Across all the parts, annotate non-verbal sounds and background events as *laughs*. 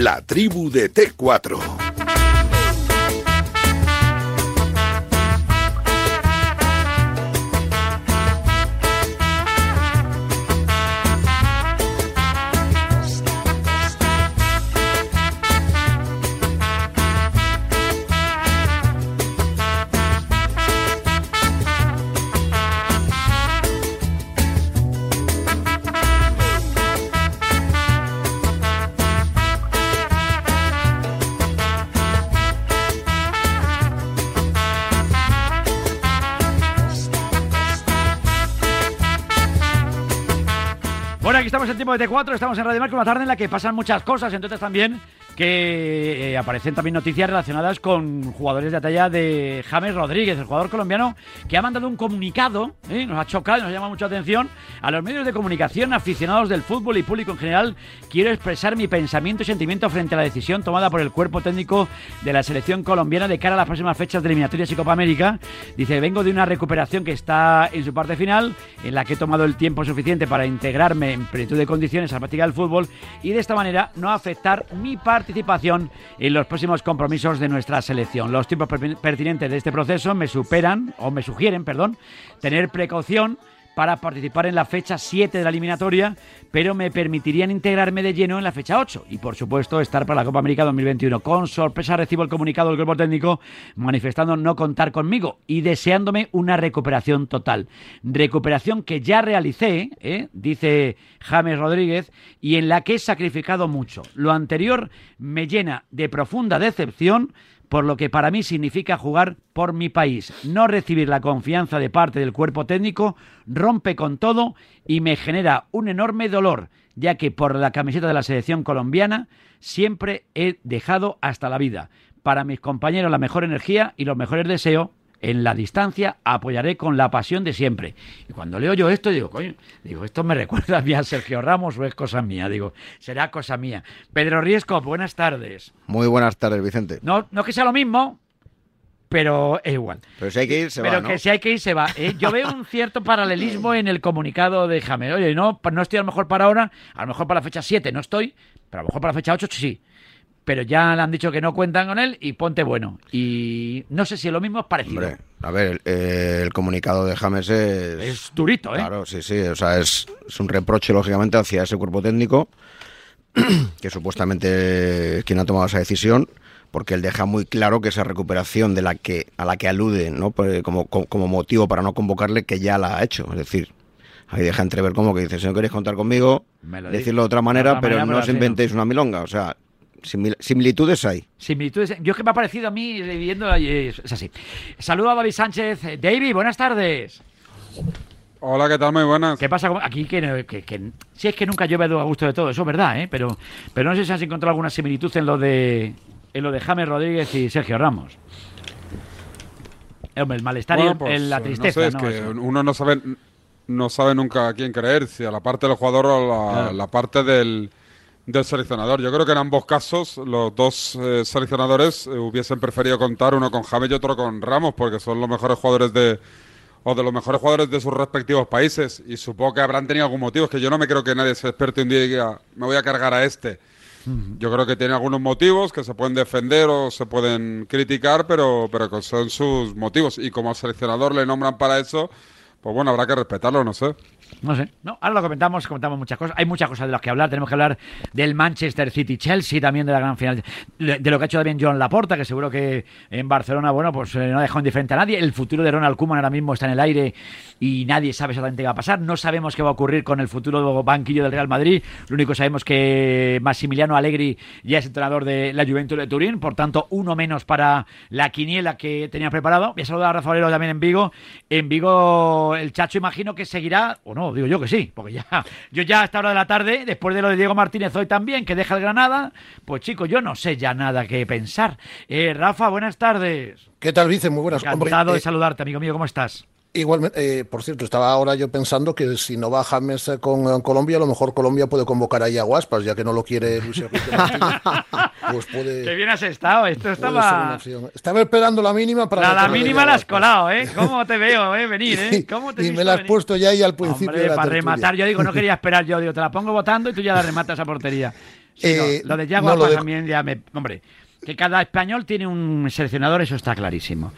La tribu de T4. Tiempo de T4, estamos en Radio Marca, una tarde en la que pasan muchas cosas, entonces también que eh, aparecen también noticias relacionadas con jugadores de talla de James Rodríguez, el jugador colombiano que ha mandado un comunicado, ¿eh? nos ha chocado, nos llama mucha atención, a los medios de comunicación, aficionados del fútbol y público en general, quiero expresar mi pensamiento y sentimiento frente a la decisión tomada por el cuerpo técnico de la selección colombiana de cara a las próximas fechas de eliminatorias y Copa América. Dice, vengo de una recuperación que está en su parte final, en la que he tomado el tiempo suficiente para integrarme en plenitud de condiciones a la práctica del fútbol y de esta manera no afectar mi participación en los próximos compromisos de nuestra selección. Los tiempos pertinentes de este proceso me superan, o me sugieren, perdón, tener precaución para participar en la fecha 7 de la eliminatoria, pero me permitirían integrarme de lleno en la fecha 8 y por supuesto estar para la Copa América 2021. Con sorpresa recibo el comunicado del grupo técnico manifestando no contar conmigo y deseándome una recuperación total. Recuperación que ya realicé, ¿eh? dice James Rodríguez, y en la que he sacrificado mucho. Lo anterior me llena de profunda decepción por lo que para mí significa jugar por mi país. No recibir la confianza de parte del cuerpo técnico rompe con todo y me genera un enorme dolor, ya que por la camiseta de la selección colombiana siempre he dejado hasta la vida. Para mis compañeros la mejor energía y los mejores deseos en la distancia apoyaré con la pasión de siempre. Y cuando leo yo esto, digo, coño, digo, esto me *laughs* recuerda a mí a Sergio Ramos o es cosa mía. Digo, será cosa mía. Pedro Riesco, buenas tardes. Muy buenas tardes, Vicente. No, no que sea lo mismo, pero es igual. Pero si hay que ir, se va. Pero que si hay que ir, se va. ¿eh? Yo veo un cierto *laughs* paralelismo en el comunicado de James. Oye, no, no estoy a lo mejor para ahora, a lo mejor para la fecha 7 no estoy, pero a lo mejor para la fecha 8 sí pero ya le han dicho que no cuentan con él y ponte bueno. Y no sé si lo mismo es parecido. Hombre, a ver, el comunicado de James es... Es durito, ¿eh? Claro, sí, sí. O sea, es, un reproche, lógicamente, hacia ese cuerpo técnico, *clears throat* que supuestamente es quien ha tomado esa decisión, porque él deja muy claro que esa recuperación de la que a la que alude, ¿no? Pues, como, como motivo para no convocarle, que ya la ha hecho. Es decir, ahí deja entrever como que dice, si no queréis contar conmigo, decirlo de otra manera, pero no os inventéis una milonga. O sea, similitudes hay. Similitudes. Yo es que me ha parecido a mí viviendo. Es así. Saludo a David Sánchez. David, buenas tardes. Hola, ¿qué tal? Muy buenas. ¿Qué pasa aquí? Que, si es que nunca llueve a gusto de todo, eso es verdad, ¿eh? Pero, pero no sé si has encontrado alguna similitud en lo de en lo de James Rodríguez y Sergio Ramos. Hombre, el malestar y pues, la tristeza. No sé, es que uno no sabe, no sabe nunca a quién creer, si a la parte del jugador o la parte del, del seleccionador. Yo creo que en ambos casos los dos eh, seleccionadores eh, hubiesen preferido contar uno con James y otro con Ramos, porque son los mejores jugadores de o de los mejores jugadores de sus respectivos países y supongo que habrán tenido algún motivo. Es que yo no me creo que nadie se despierte un día y diga me voy a cargar a este. Yo creo que tiene algunos motivos que se pueden defender o se pueden criticar, pero, pero que son sus motivos. Y como seleccionador le nombran para eso, pues bueno, habrá que respetarlo, no sé. No sé. No, ahora lo comentamos, comentamos muchas cosas. Hay muchas cosas de las que hablar. Tenemos que hablar del Manchester City-Chelsea, también de la gran final. De lo que ha hecho también John Laporta, que seguro que en Barcelona, bueno, pues eh, no ha dejado indiferente a nadie. El futuro de Ronald Koeman ahora mismo está en el aire y nadie sabe exactamente qué va a pasar. No sabemos qué va a ocurrir con el futuro banquillo del Real Madrid. Lo único que sabemos que Massimiliano Allegri ya es entrenador de la Juventus de Turín, por tanto, uno menos para la quiniela que tenía preparado. Voy a saludar a Rafael también en Vigo. En Vigo, el Chacho imagino que seguirá, o no, digo yo que sí, porque ya, *laughs* yo ya a esta hora de la tarde, después de lo de Diego Martínez hoy también, que deja el Granada, pues chicos, yo no sé ya nada que pensar. Eh, Rafa, buenas tardes. ¿Qué tal, Vice? Muy buenas. Encantado de eh, saludarte, amigo mío, ¿cómo estás? Igualmente, eh, por cierto, estaba ahora yo pensando que si no va James con Colombia, a lo mejor Colombia puede convocar ahí a Guaspas, ya que no lo quiere Luis *laughs* Enrique Pues puede. Qué bien has estado, esto estaba. Estaba esperando la mínima para. La, la mínima la has colado, ¿eh? ¿Cómo te veo, eh? *laughs* Venir, ¿eh? ¿Cómo te y me la has puesto ya ahí al principio. Hombre, para rematar, yo digo, no quería *laughs* esperar yo, digo, te la pongo votando y tú ya la rematas a portería. Sí, no, Eh, lo de no, de- también ya me... Hombre, que cada español tiene un seleccionador, eso está clarísimo.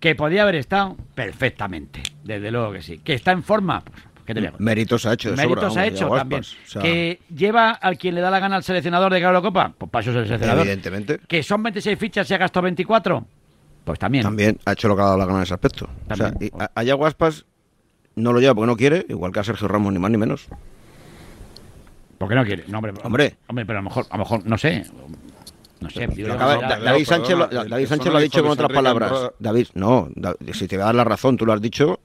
Que podía haber estado perfectamente, desde luego que sí. Que está en forma, pues, ¿qué te voy a contar? Méritos ha hecho de sobra, Méritos ha vamos, hecho también. O sea, Que lleva al quien le da la gana al seleccionador de la Copa, pues para eso es el seleccionador. Evidentemente. Que son 26 fichas y ha gastado 24, pues también. También ha hecho lo que ha dado la gana en ese aspecto. O sea, También. y a, a Yago Aspas no lo lleva porque no quiere, igual que a Sergio Ramos, ni más ni menos. ¿Por qué no quiere? No, hombre, Hombre. hombre, pero a lo mejor, a lo mejor, no sé. No sé. Acaba- perdón, David Sánchez, lo, perdona, David Sánchez no lo ha dicho con otras palabras. David, no, Da- si te voy a dar la razón, tú lo has dicho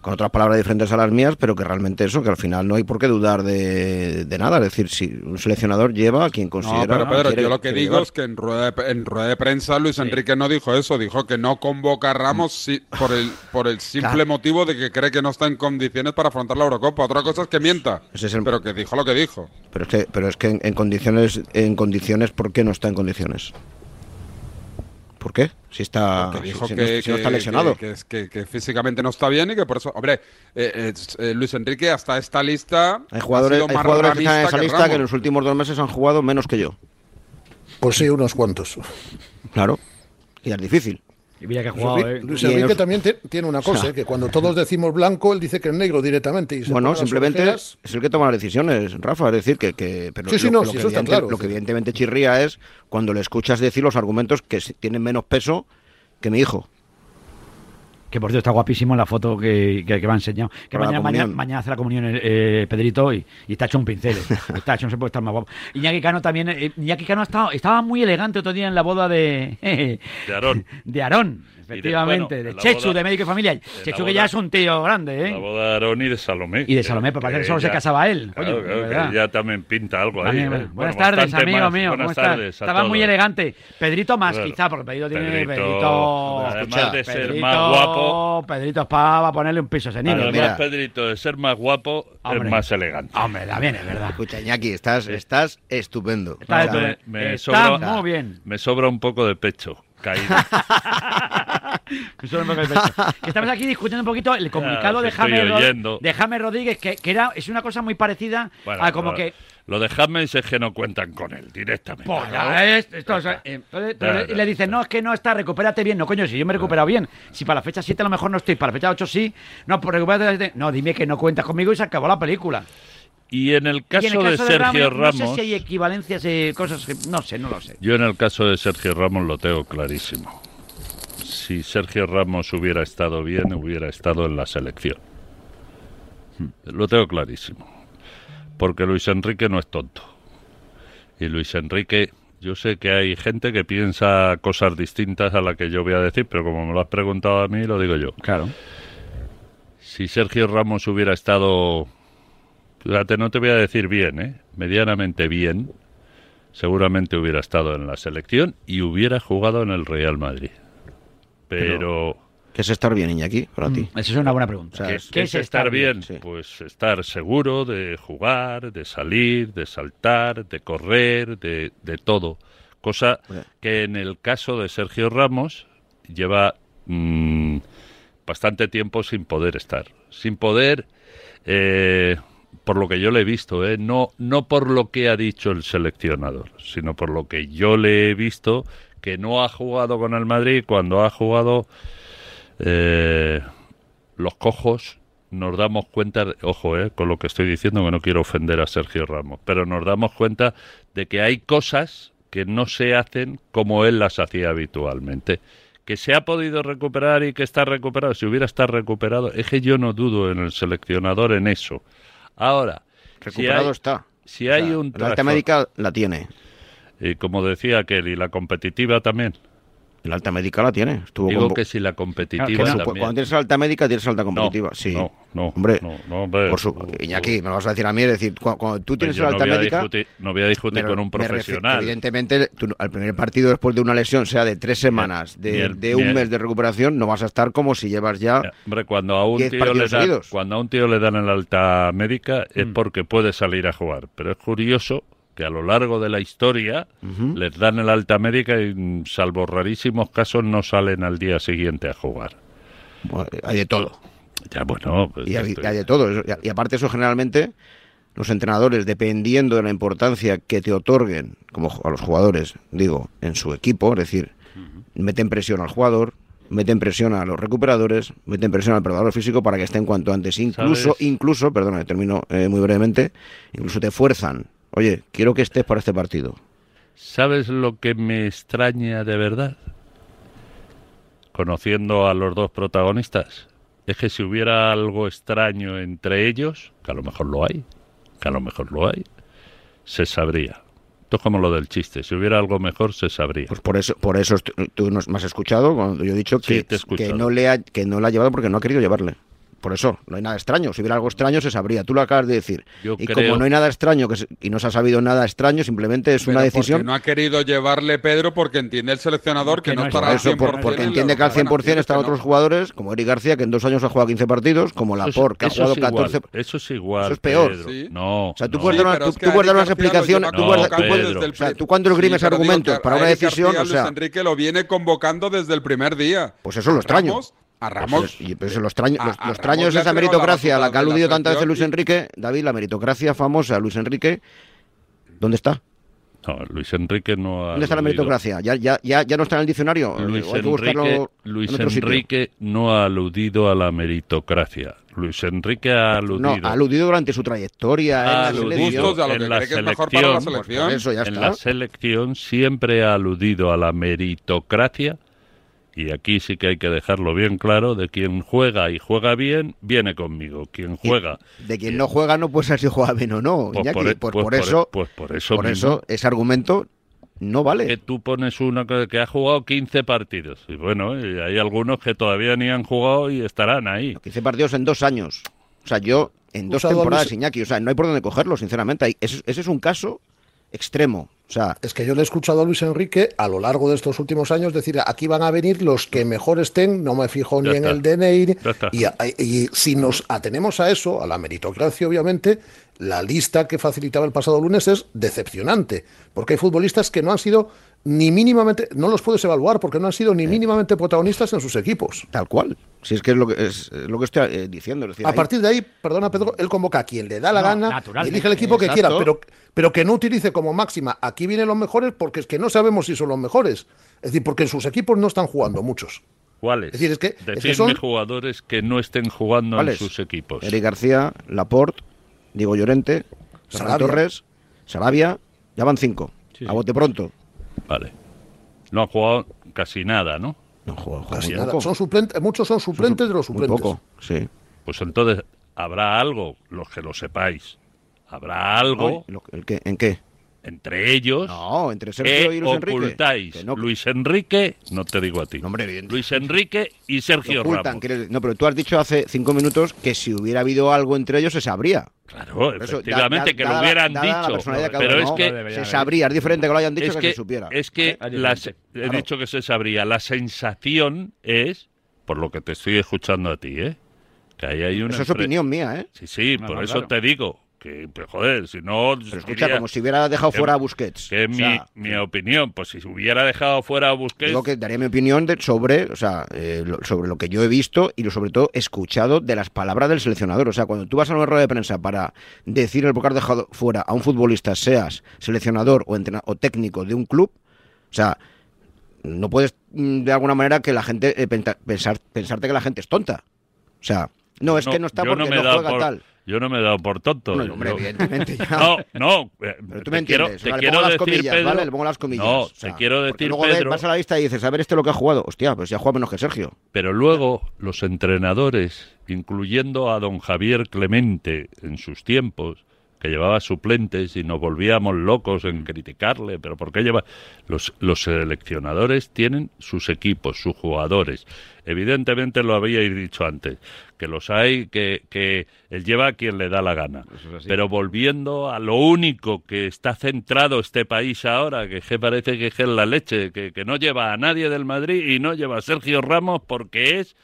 con otras palabras diferentes a las mías, pero que realmente eso, que al final no hay por qué dudar de, de nada. Es decir, si un seleccionador lleva a quien No, considera. pero Pedro, quiere- yo lo que digo llevar. es que en rueda, de, en rueda de prensa Luis Enrique no dijo eso, dijo que no convoca a Ramos si- por el por el simple Claro. motivo de que cree que no está en condiciones para afrontar la Eurocopa. Otra cosa es que mienta, Ese es el- pero que dijo lo que dijo. Pero es que, pero es que en, en condiciones, en condiciones, ¿por qué no está en condiciones? ¿Por qué? Si está, Porque dijo si, si que, no, si no está lesionado. que- que es- que- que físicamente no está bien y que por eso, hombre, eh, eh, eh, Luis Enrique hasta esta lista hay jugadores, ha sido hay jugadores que están en esa lista Ramos. que en los últimos dos meses han jugado menos que yo. Pues sí, unos cuantos. Claro. Y es difícil. Y mira que ha jugado, ¿eh? Luis Enrique también te- tiene una cosa, sea- ¿eh? que cuando todos decimos blanco, él dice que es negro directamente. Y se Bueno, simplemente es el que toma las decisiones, Rafa. Es decir, que. que pero Sí, sí, lo, no, lo sí, eso está claro. lo que evidentemente chirría es cuando le escuchas decir los argumentos que tienen menos peso que mi hijo. Que por cierto está guapísimo en la foto que, que, que me ha enseñado. Que mañana, mañana, hace la comunión eh, Pedrito y, y está hecho un pincel. eh. *laughs* Está hecho, no se puede estar más guapo. Iñaki Cano también. eh, Iñaki Cano ha estado- estaba muy elegante otro día en la boda de. De Aarón. *laughs* De Aarón, efectivamente. bueno, de Chechu, boda- de médico y familia. Chechu que boda- ya es un tío grande, ¿eh? La boda de Aarón y de Salomé. Y de Salomé, pero parece que solo se casaba él, Claro, coño, claro, ¿verdad? que ya también pinta algo ahí. También, ¿eh? bueno, Bueno, buenas tardes, amigo más. mío. Buenas ¿Cómo estás? tardes a Estaba muy elegante. Pedrito más, Claro. quizá, porque Pedrito tiene. Pedrito, Pedrito. además de ser Pedrito- más guapo. Pedrito es para ponerle un piso senil. Además, mira. Pedrito, de ser más guapo, Hombre. es más elegante. Hombre, también es verdad. Escucha, Iñaki, estás, estás estupendo. Está, O sea, de- me está sobra- muy bien. Me sobra un poco de pecho caído. *laughs* Eso que Estamos aquí discutiendo un poquito el comunicado de James, Rod- oyendo. de James Rodríguez, que, que era, es una cosa muy parecida Bueno, a como que. Lo de James es que no cuentan con él directamente. Pues esto, o sea, entonces, le- dicen, no, es que no está, recupérate bien. No, coño, si yo me he recuperado bien. Si para la fecha 7 a lo mejor no estoy, para la fecha 8 sí. No, pues recupérate. No, dime que no cuentas conmigo y se acabó la película. Y en el caso, y en el caso de Sergio Ramos, Ramos, No sé si hay equivalencias, eh, cosas que. No sé, no lo sé. yo en el caso de Sergio Ramos lo tengo clarísimo. Si Sergio Ramos hubiera estado bien, hubiera estado en la selección. Lo tengo clarísimo. Porque Luis Enrique no es tonto. Y Luis Enrique, yo sé que hay gente que piensa cosas distintas a la que yo voy a decir, pero como me lo has preguntado a mí, lo digo yo. Claro. Si Sergio Ramos hubiera estado, fíjate, no te voy a decir bien, ¿eh? medianamente bien, seguramente hubiera estado en la selección y hubiera jugado en el Real Madrid. Pero, ¿Qué es estar bien, Iñaki, para ti? Esa es una buena pregunta. O sea, ¿qué, es- qué es estar bien? Sí. Pues estar seguro de jugar, de salir, de saltar, de correr, de, de todo. Cosa Bueno. que en el caso de Sergio Ramos lleva mm, bastante tiempo sin poder estar. Sin poder, eh, por lo que yo le he visto, eh, no, no por lo que ha dicho el seleccionador, sino por lo que yo le he visto que no ha jugado con el Madrid cuando ha jugado eh, los cojos nos damos cuenta, ojo, eh, con lo que estoy diciendo, que no quiero ofender a Sergio Ramos, pero nos damos cuenta de que hay cosas que no se hacen como él las hacía habitualmente. Que se ha podido recuperar y que está recuperado, si hubiera estado recuperado, es que yo no dudo en el seleccionador en eso. Ahora, si Recuperado hay- está. si hay O sea, un La alta médica la tiene. y como decía aquel, y la competitiva también. La alta médica la tiene. Estuvo Digo que si la competitiva Claro, también. cuando tienes alta médica, tienes alta No, competitiva. sí. No, no, Hombre, no, no, hombre. por su... Iñaki, me lo vas a decir a mí, es decir, cu- cuando, tú Pues tienes no alta voy médica... discutir, no voy a discutir con un profesional. Evidentemente, tú, al primer partido después de una lesión, sea de tres semanas, de, el- un el- mes de recuperación, no vas a estar como si llevas ya... Hombre, cuando a un tío le dan, cuando a un tío le dan el alta médica es Mm. porque puede salir a jugar. Pero es curioso que a lo largo de la historia les dan el alta médica y, mm, salvo rarísimos casos, no salen al día siguiente a jugar. Bueno, hay de todo. Ya, bueno, pues Y hay, de todo. Y, aparte eso generalmente los entrenadores, dependiendo de la importancia que te otorguen, como a los jugadores, digo, en su equipo, es decir, meten presión al jugador, meten presión a los recuperadores, meten presión al preparador físico para que estén cuanto antes. Incluso, ¿Sabes? incluso, perdona, termino eh, muy brevemente, incluso te fuerzan. Oye, quiero que estés para este partido. ¿Sabes lo que me extraña de verdad? Conociendo a los dos protagonistas, es que si hubiera algo extraño entre ellos, que a lo mejor lo hay, que a lo mejor lo hay, se sabría. Esto es como lo del chiste, si hubiera algo mejor se sabría. Pues por eso, por eso tú nos me has escuchado cuando yo he dicho Sí, que, que no le ha, que no la ha llevado porque no ha querido llevarle. Por eso, no hay nada extraño. Si hubiera algo extraño, se sabría. Tú lo acabas de decir. Yo y creo- como no hay nada extraño que se- y no se ha sabido nada extraño, simplemente es Pero una porque decisión. no ha querido llevarle Pedro porque entiende el seleccionador que Que no no estará al eso, 100%. por- porque entiende que al Bueno, 100% están otros jugadores, como Eric García, que en dos años ha jugado 15 partidos, como Laporte, que ha eso jugado es igual, 14. Eso es igual. Eso es peor. Sí. No. O sea, tú no. puedes dar, una- tú, que tú puedes dar o sea, cuando esgrimes Sí, argumentos para una decisión, o sea, Luis Enrique lo viene convocando desde el primer día. Pues eso es lo extraño. A Ramos. Pues, y pues lo extraño, a- lo, a lo Ramos extraño es le ha esa la meritocracia a la que ha la aludido tantas veces Luis Enrique. David, la meritocracia famosa, Luis Enrique, ¿dónde está? No, Luis Enrique no ha. ¿Dónde está la aludido. meritocracia? ¿Ya, ya, ya, ya no está en el diccionario? Luis ¿O hay que buscarlo Enrique, en Luis sitio? Enrique no ha aludido a la meritocracia. Luis Enrique ha aludido. No, ha aludido durante su trayectoria Ha en la aludido selección. Gustos a lo en que la cree que es mejor para la selección, Pues en la selección siempre ha aludido a la meritocracia y aquí sí que hay que dejarlo bien claro de quien juega y juega bien viene conmigo quien juega De quien no juega no puede ser si juega bien o no, Pues Iñaki. por e- Pues pues por por e- eso, pues por eso por mismo. eso ese argumento no que vale. tú pones uno que, que ha jugado 15 partidos y bueno y hay algunos que todavía ni han jugado y estarán ahí 15 partidos en dos años. O sea, yo en dos Usado a temporadas, Iñaki. O sea, no hay por dónde cogerlo, sinceramente. Ese es un caso extremo. O sea, Es que yo le he escuchado a Luis Enrique a lo largo de estos últimos años decir, aquí van a venir los que mejor estén, no me fijo ni en el DNI. Y si nos atenemos a eso, a la meritocracia, obviamente, la lista que facilitaba el pasado lunes es decepcionante, porque hay futbolistas que no han sido ni mínimamente, no los puedes evaluar porque no han sido ni mínimamente protagonistas en sus equipos. tal cual. Si es que es lo que, es, es lo que estoy eh, diciendo. Es decir, A partir de ahí, perdona Pedro, él convoca a quien le da la No, gana elige el equipo que quiera, pero, pero que no utilice como máxima, aquí vienen los mejores porque es que no sabemos si son los mejores. Es decir, porque en sus equipos no están jugando muchos. ¿Cuáles? Es decir, es que- es que Decidme son- jugadores que no estén jugando en sus equipos. Eric García, Laporte, Diego Llorente, Sarabia. Torres, Sarabia, ya van cinco. Sí, a bote pronto. Vale. No ha jugado casi nada, ¿no? No juega, juega Casi muy nada. Son suplentes, muchos son suplentes de los Muy suplentes. poco, sí. Pues entonces habrá algo, los que lo sepáis. Habrá algo Lo- ¿el qué- ¿En qué? entre ellos No, entre Sergio y Luis Enrique. ocultáis. No, Luis Enrique, no te digo a ti. Hombre. Luis Enrique y Sergio ocultan, Ramos. No, pero tú has dicho hace cinco minutos que si hubiera habido algo entre ellos se sabría. Claro, Eso, efectivamente, da- que lo hubieran dicho. Pero uno, es que se sabría, es diferente que lo hayan dicho es que, que, se supiera. es que la he claro. dicho que se sabría. La sensación es, por lo que te estoy escuchando a ti, ¿eh? que ahí hay una Eso es opinión mía, ¿eh? Sí, sí, No, por no, eso claro. te digo que, pues, joder, si no Pero escucha, diría como si hubiera dejado que- fuera a Busquets. que es O mi, sea, mi opinión, pues si hubiera dejado fuera a Busquets, Digo que daría mi opinión de- sobre, o sea, eh, lo- sobre lo que yo he visto y lo, sobre todo escuchado de las palabras del seleccionador. O sea, cuando tú vas a una rueda de prensa para decir el por qué has dejado fuera a un futbolista, seas seleccionador o, o técnico de un club, o sea, no puedes mm, de alguna manera que la gente eh, pensar, pensarte que la gente es tonta. O sea, no, es que no está yo porque me no, juega por- tal. Yo no me he dado por tonto. Bueno, hombre, Yo- evidentemente ya. No, no. eh, Pero tú me quiero, entiendes. te Vale, le quiero pongo las decir, comillas, Pedro, ¿vale? Le pongo las comillas. No, O sea, te quiero decir, luego Pedro, vas a la lista y dices, a ver este lo que ha jugado. Hostia, pues ya juega menos que Sergio. pero luego los entrenadores, incluyendo a don Javier Clemente en sus tiempos, que llevaba suplentes y nos volvíamos locos en criticarle, pero ¿por qué lleva? Los, los seleccionadores tienen sus equipos, sus jugadores. Evidentemente lo habíais dicho antes, que los hay, que, que él lleva a quien le da la gana. Pero volviendo a lo único que está centrado este país ahora, que, parece que es la leche, que, que no lleva a nadie del Madrid y no lleva a Sergio Ramos porque es...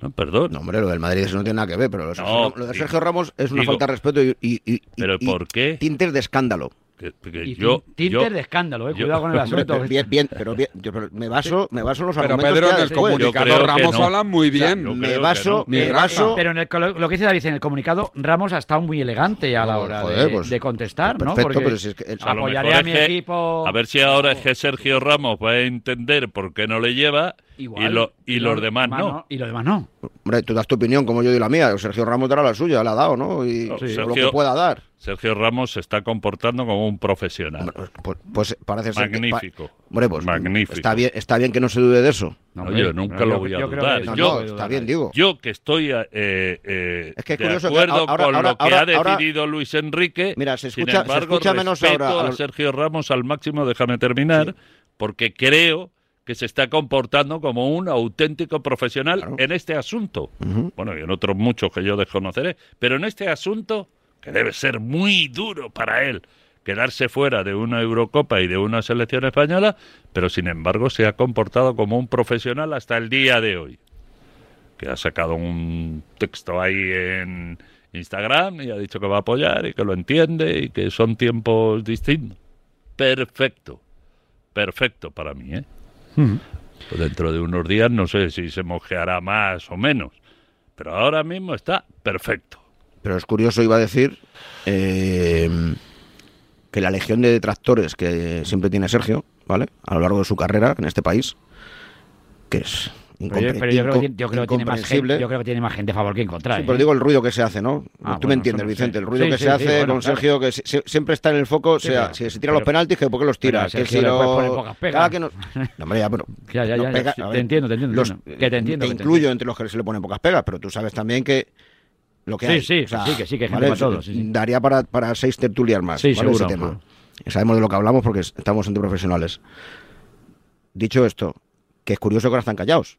No, perdón. No, hombre, lo del Madrid eso no tiene nada que ver, pero lo de Sergio, No, Ram- lo de digo- Sergio Ramos es una digo, falta de respeto y, y- y- ¿pero y- por qué? tintes de escándalo. Que, que Y yo, de escándalo, eh, yo- cuidado con el *laughs* asunto. pero bien, bien, pero bien, yo pero me baso, me baso en los Pero argumentos Pedro, en el comunicado Ramos no. habla muy bien. me baso, no. Me baso, Pero en el, colo- lo que dice David, en el comunicado, Ramos ha estado muy elegante a la hora joder, de, pues, de contestar, ¿no? Porque pero si es que el- A lo apoyaré a mi que- equipo. A ver si ahora es que Sergio Ramos va a entender por qué no le lleva Igual, y, lo- y los demás no. Y los demás no. Hombre, tú das tu opinión como yo doy la mía. Sergio Ramos dará la suya, la ha dado, ¿no? Y lo que pueda dar. Sergio Ramos se está comportando como un profesional. Hombre, Pues, pues parece ser que- Magnífico. Hombre, pues Magnífico. Está bien, está bien que no se dude de eso. No, Oye, hombre, nunca yo- lo voy a yo dudar. No, Yo- no, está bien, digo. Yo que estoy eh, eh, Es que es de curioso que acuerdo ahora- con ahora- lo que ahora- ha ahora- decidido Luis Enrique, Mira, se sin escucha- se embargo, escucha menos ahora a Sergio Ramos al máximo, déjame terminar, porque creo que se está comportando como un auténtico profesional Claro. en este asunto. Bueno, y en otros muchos que yo desconoceré, pero en este asunto, que debe ser muy duro para él, quedarse fuera de una Eurocopa y de una selección española, pero sin embargo se ha comportado como un profesional hasta el día de hoy. Que ha sacado un texto ahí en Instagram y ha dicho que va a apoyar y que lo entiende y que son tiempos distintos. Perfecto, perfecto para mí, ¿eh? Pues dentro de unos días no sé si se mojeará más o menos, pero ahora mismo está perfecto. Pero es curioso, iba a decir, eh, que la legión de detractores que siempre tiene Sergio, ¿vale? A lo largo de su carrera en este país, que es Pero yo, pero yo creo que, tiene- yo creo que tiene más incomprensible. gente, yo creo que tiene más gente a favor que en contra. Sí, ¿eh? pero digo el ruido que se hace, ¿no? Ah, Tú bueno, me entiendes, Vicente, el ruido Sí, que sí, se hace bueno, con claro. Sergio, que si- si- siempre está en el foco, sea, si se tira los penaltis, que por qué los tira, que si lo- cada que nos- *laughs* No, hombre, ya, pero Ya, ya, ya, pega- te ver, entiendo, te entiendo, los- te entiendo. Que te entiendo, incluyo entiendo. entre los que se le ponen pocas pegas, pero tú sabes también que lo que Sí, hay. sí, o sea, sí, que sí, que hay gente ¿vale? para todo, sí, sí. Daría para, para seis tertulias más, Sí, ¿vale? seguro, Ese tema. Sabemos de lo que hablamos porque estamos entre profesionales. Dicho esto, que es curioso que ahora están callados.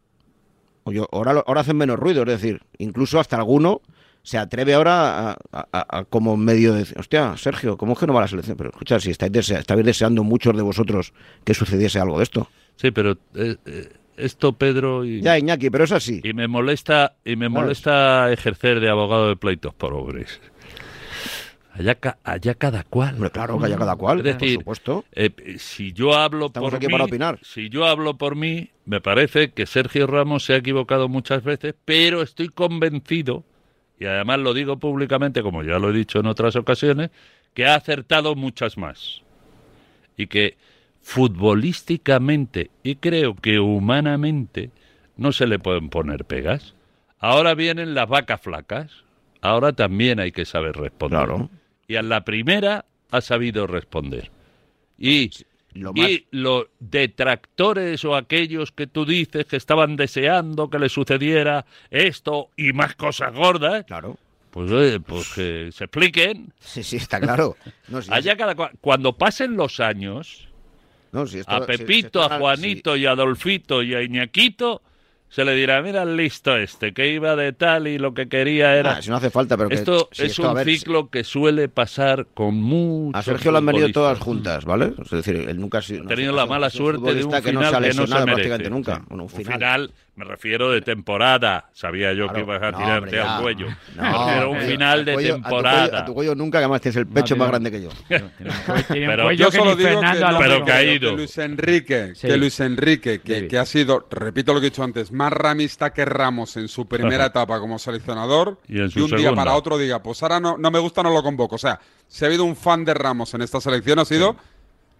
O yo- ahora, ahora hacen menos ruido, es decir, incluso hasta alguno se atreve ahora a, a- a- a como medio de decir, hostia, Sergio, ¿cómo es que no va a la selección? Pero escucha, si estáis, desea- estáis deseando muchos de vosotros que sucediese algo de esto. Sí, pero eh, eh, esto, Pedro, y, Ya, Iñaki, pero es así. y me molesta y me ¿Sabes? molesta ejercer de abogado de pleitos pobres. Allá, ca- allá cada cual. Claro, que haya cada cual, Es decir, por supuesto. Eh, si yo hablo Estamos por aquí mí, para opinar. si yo hablo por mí, me parece que Sergio Ramos se ha equivocado muchas veces, pero estoy convencido y además lo digo públicamente, como ya lo he dicho en otras ocasiones, que ha acertado muchas más y que futbolísticamente y creo que humanamente no se le pueden poner pegas. Ahora vienen las vacas flacas, ahora también hay que saber responder. Claro. Y a la primera ha sabido responder. Y, Lo más- y los detractores o aquellos que tú dices que estaban deseando que le sucediera esto y más cosas gordas, Claro. pues, pues que se expliquen. Sí, sí, está claro. *laughs* No, Allá cada cua- cuando pasen los años, no, si esto- a si- Pepito, si esto- a Juanito y a Adolfito y a Iñaquito, se le dirá, mira el listo este, que iba de tal y lo que quería era... Ah, si no hace falta, pero que esto si es esto, un ver, ciclo que suele pasar con mucho. A Sergio le han venido todas juntas, ¿vale? Es decir, él nunca ha sido. Ha tenido la mala suerte de un futbolista que no final se ha que no se lesionado prácticamente nunca. Bueno, un Un final. Me refiero de temporada. Sabía yo Claro. que ibas a No, tirarte hombre, al cuello. No, me refiero a un final de tu cuello- a tu cuello- temporada. A tu cuello nunca, que además tienes el pecho No, más grande que yo. *laughs* Pero Yo solo digo que, Fernando. Pero caído. que Luis Enrique, Sí. que Luis Enrique, que, ha sido, repito lo que he dicho antes, más ramista que Ramos en su primera etapa como seleccionador, Y en y su un día para otro diga, pues ahora no, no me gusta, no lo convoco. O sea, si ha habido un fan de Ramos en esta selección ha sido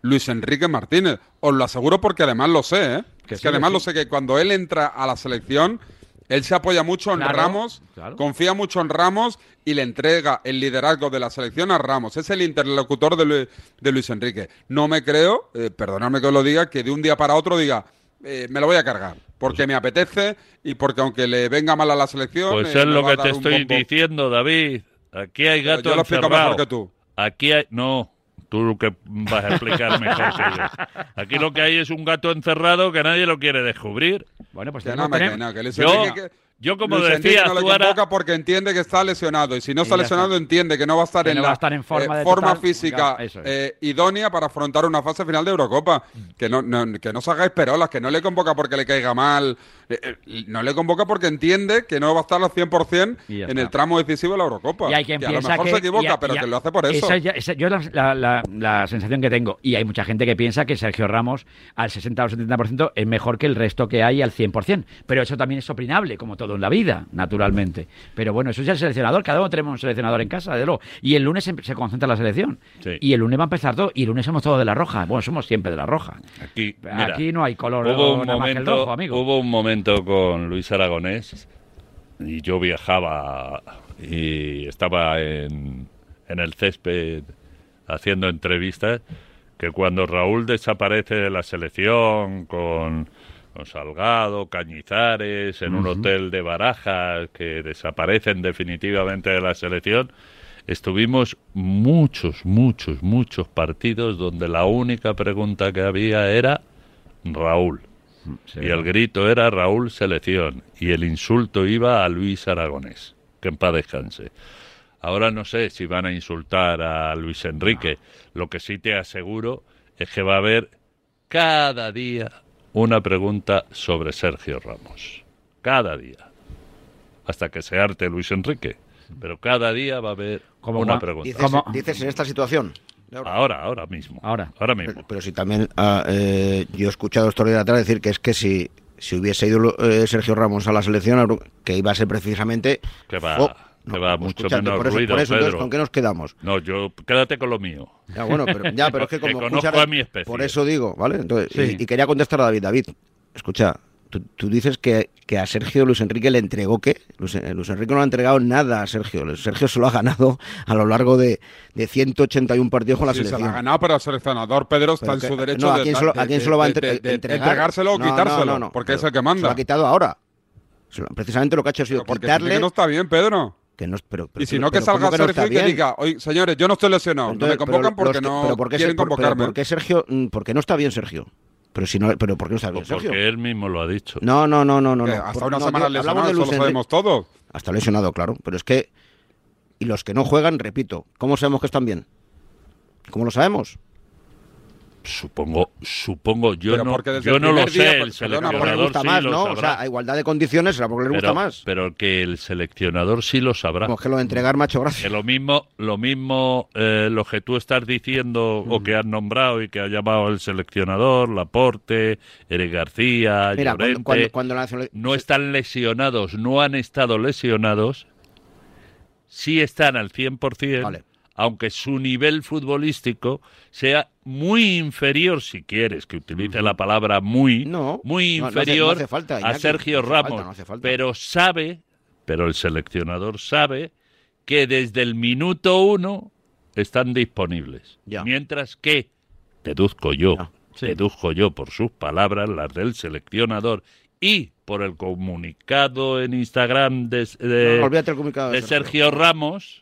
Luis Enrique Martínez. Os lo aseguro porque además lo sé, ¿eh? Que sí, que además lo sé que cuando él entra a la selección, él se apoya mucho en Claro, Ramos, claro. confía mucho en Ramos y le entrega el liderazgo de la selección a Ramos. Es el interlocutor de, Lu- de Luis Enrique. No me creo, eh, perdonadme que os lo diga, que de un día para otro diga, eh, me lo voy a cargar, porque me apetece y porque aunque le venga mal a la selección... Pues eh, es lo que te estoy diciendo, David. Aquí hay gato yo lo explico encerrado. mejor que tú. Aquí hay... No, tú lo que vas a explicar mejor que yo. Aquí lo que hay es un gato encerrado que nadie lo quiere descubrir. Bueno, pues tenemos, no, me- que no, que Luis Yo- que- Yo, como Luis decía, no le convoca porque entiende que está lesionado. Y si no está lesionado, está. entiende que no va a estar Que en no la va a estar en forma eh, de forma total- física es. eh, idónea para afrontar una fase final de Eurocopa. Que no, no- que no os hagáis perolas, que no le convoca porque le caiga mal. eh, no le convoca porque entiende que no va a estar al 100% Y ya en el tramo decisivo de la Eurocopa. Y hay quien que a lo piensa mejor que se equivoca, a- pero a- que lo hace por eso. esa ya- esa- yo la, la- la- la sensación que tengo, y hay mucha gente que piensa que Sergio Ramos al 60 o 70% es mejor que el resto que hay al 100%. Pero eso también es opinable, como todo en la vida, naturalmente. Pero bueno, eso es el seleccionador. Cada uno tenemos un seleccionador en casa, de luego. Y el lunes se, concentra la selección. Sí. Y el lunes va a empezar todo. Y el lunes somos todos de la roja. Bueno, somos siempre de la roja. Aquí, mira, Aquí no hay color hubo un momento, rojo, amigo. hubo un momento con Luis Aragonés y yo viajaba y estaba en, en el césped haciendo entrevistas que cuando Raúl desaparece de la selección con, con Salgado, Cañizares, en un hotel de Barajas, que desaparecen definitivamente de la selección, estuvimos muchos, muchos, muchos partidos donde la única pregunta que había era Raúl. Y el grito era Raúl Selección. Y el insulto iba a Luis Aragonés. Que en paz descanse. Ahora no sé si van a insultar a Luis Enrique. Lo que sí te aseguro es que va a haber cada día una pregunta sobre Sergio Ramos. Cada día. Hasta que se arte Luis Enrique. Pero cada día va a haber Como una Juan- pregunta. Dices, ¿Cómo? dices en esta situación. de ahora. Ahora, mismo. Ahora. Ahora Pero, mismo. pero si también ah, eh, yo he escuchado estos días atrás decir que es que si, si hubiese ido eh, Sergio Ramos a la selección, que iba a ser precisamente. Que va, Oh, que no, va pues mucho menos por eso, ruido, por eso, entonces, Pedro. ¿con qué nos quedamos? No, yo, quédate con lo mío. Ya, bueno, pero, ya, pero es que *laughs* Que como conozco escuchas- a mi especie. Por eso digo, ¿vale? Entonces, Sí. y, y quería contestar a David. David, escucha, tú, tú dices que, que a Sergio Luis Enrique le entregó qué? Luis, eh, Luis Enrique no le ha entregado nada a Sergio. Sergio se lo ha ganado a lo largo de, de 181 partidos con la Sí, se la selección. ha ganado, pero el seleccionador Pedro está Pero en que- su derecho no, ¿a de, quién se lo, de- a quién de- se lo va a de- entre- de- de entregar? entregárselo o No, no, quitárselo, no, no, porque es el que Se lo manda. ha quitado ahora. Lo- precisamente lo que ha hecho ha sido quitarle. que no está bien, Pedro. Que no- pero- pero- Y si no, que salga ¿cómo que no Sergio y que diga, oye, señores, yo no estoy lesionado, Entonces, no me convocan pero porque los no pero ¿por qué quieren por- convocarme. ¿por qué Sergio? mm, ¿Por qué no está bien Sergio? Pero si no, pero ¿por qué no está bien Pues Sergio? porque él mismo lo ha dicho. No, no, no, no, no. Hasta Por- una no, semana yo- lesionado, hablamos de eso lo sabemos todos. Hasta lesionado, claro. Pero es que. Y los que no juegan, repito, ¿cómo sabemos que están bien? ¿Cómo lo sabemos? Supongo, supongo, yo Pero no, yo no lo día, sé, pues, el perdona, seleccionador le gusta sí más, lo ¿no? O sea, a igualdad de condiciones será porque le gusta pero, más. pero que el seleccionador sí lo sabrá. Como que lo entregar macho Que gracia. lo mismo, lo mismo, eh, lo que tú estás diciendo o que has nombrado y que ha llamado el seleccionador, Laporte, Eric García, Mira, cuando, Llorente, cuando, cuando la nacional- no están lesionados, no han estado lesionados, sí están al 100%, Vale. Aunque su nivel futbolístico sea muy inferior, si quieres que utilice la palabra muy, No, muy no, no hace- no inferior hace falta, a Sergio Ramos, falta, falta. pero sabe, pero el seleccionador sabe que desde el minuto uno están disponibles. Ya. Mientras que, deduzco yo, Ya, sí. deduzco yo por sus palabras, las del seleccionador, y por el comunicado en Instagram de, de- No, comunicado de Sergio Ramos,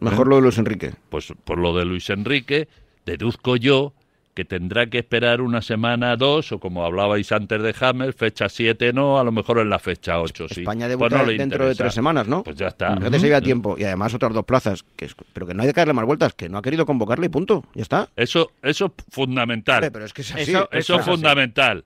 Mejor lo de Luis Enrique. pues por lo de Luis Enrique, deduzco yo que tendrá que esperar una semana, dos, o como hablabais antes de Hammer, fecha 7 no, a lo mejor en la fecha 8 sí. España Pues debuta no dentro de tres semanas, ¿no? Pues ya está. Fíjate si había tiempo. Y además otras dos plazas. Que es- pero que no hay que darle más vueltas, que no ha querido convocarle y punto. Ya está. Eso, eso es fundamental. Hombre, pero es que es así. Eso- Eso es es fundamental.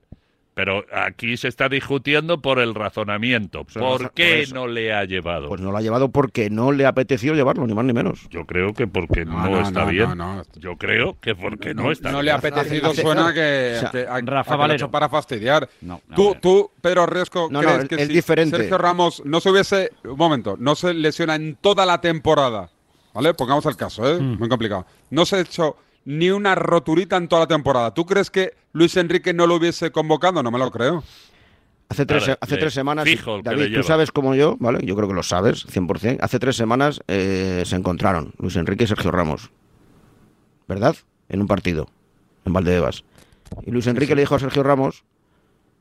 Pero aquí se está discutiendo por el razonamiento. Por ¿Por eso- qué por no le ha llevado? Pues no lo ha llevado porque no le ha apetecido llevarlo, ni más ni menos. Yo creo que porque no, No, no, está no, bien. no, no. Yo creo que porque no, está no bien. le ha apetecido, suena que, o sea, que- a- a que Rafa hecho para fastidiar. No, no, tú, no. tú, Pedro Riesco, No, no, crees es- que es si diferente. Sergio Ramos no se hubiese, un momento, no se lesiona en toda la temporada, ¿vale? Pongamos el caso, ¿eh? Hmm. Muy complicado. No se ha hecho ni una roturita en toda la temporada. ¿Tú crees que Luis Enrique no lo hubiese convocado? No me lo creo. Hace tres, hace le- tres semanas, David, tú sabes como yo, ¿vale? Yo creo que lo sabes, 100%. Hace tres semanas eh, se encontraron Luis Enrique y Sergio Ramos. ¿Verdad? En un partido, en Valdebebas. Y Luis Enrique le dijo a Sergio Ramos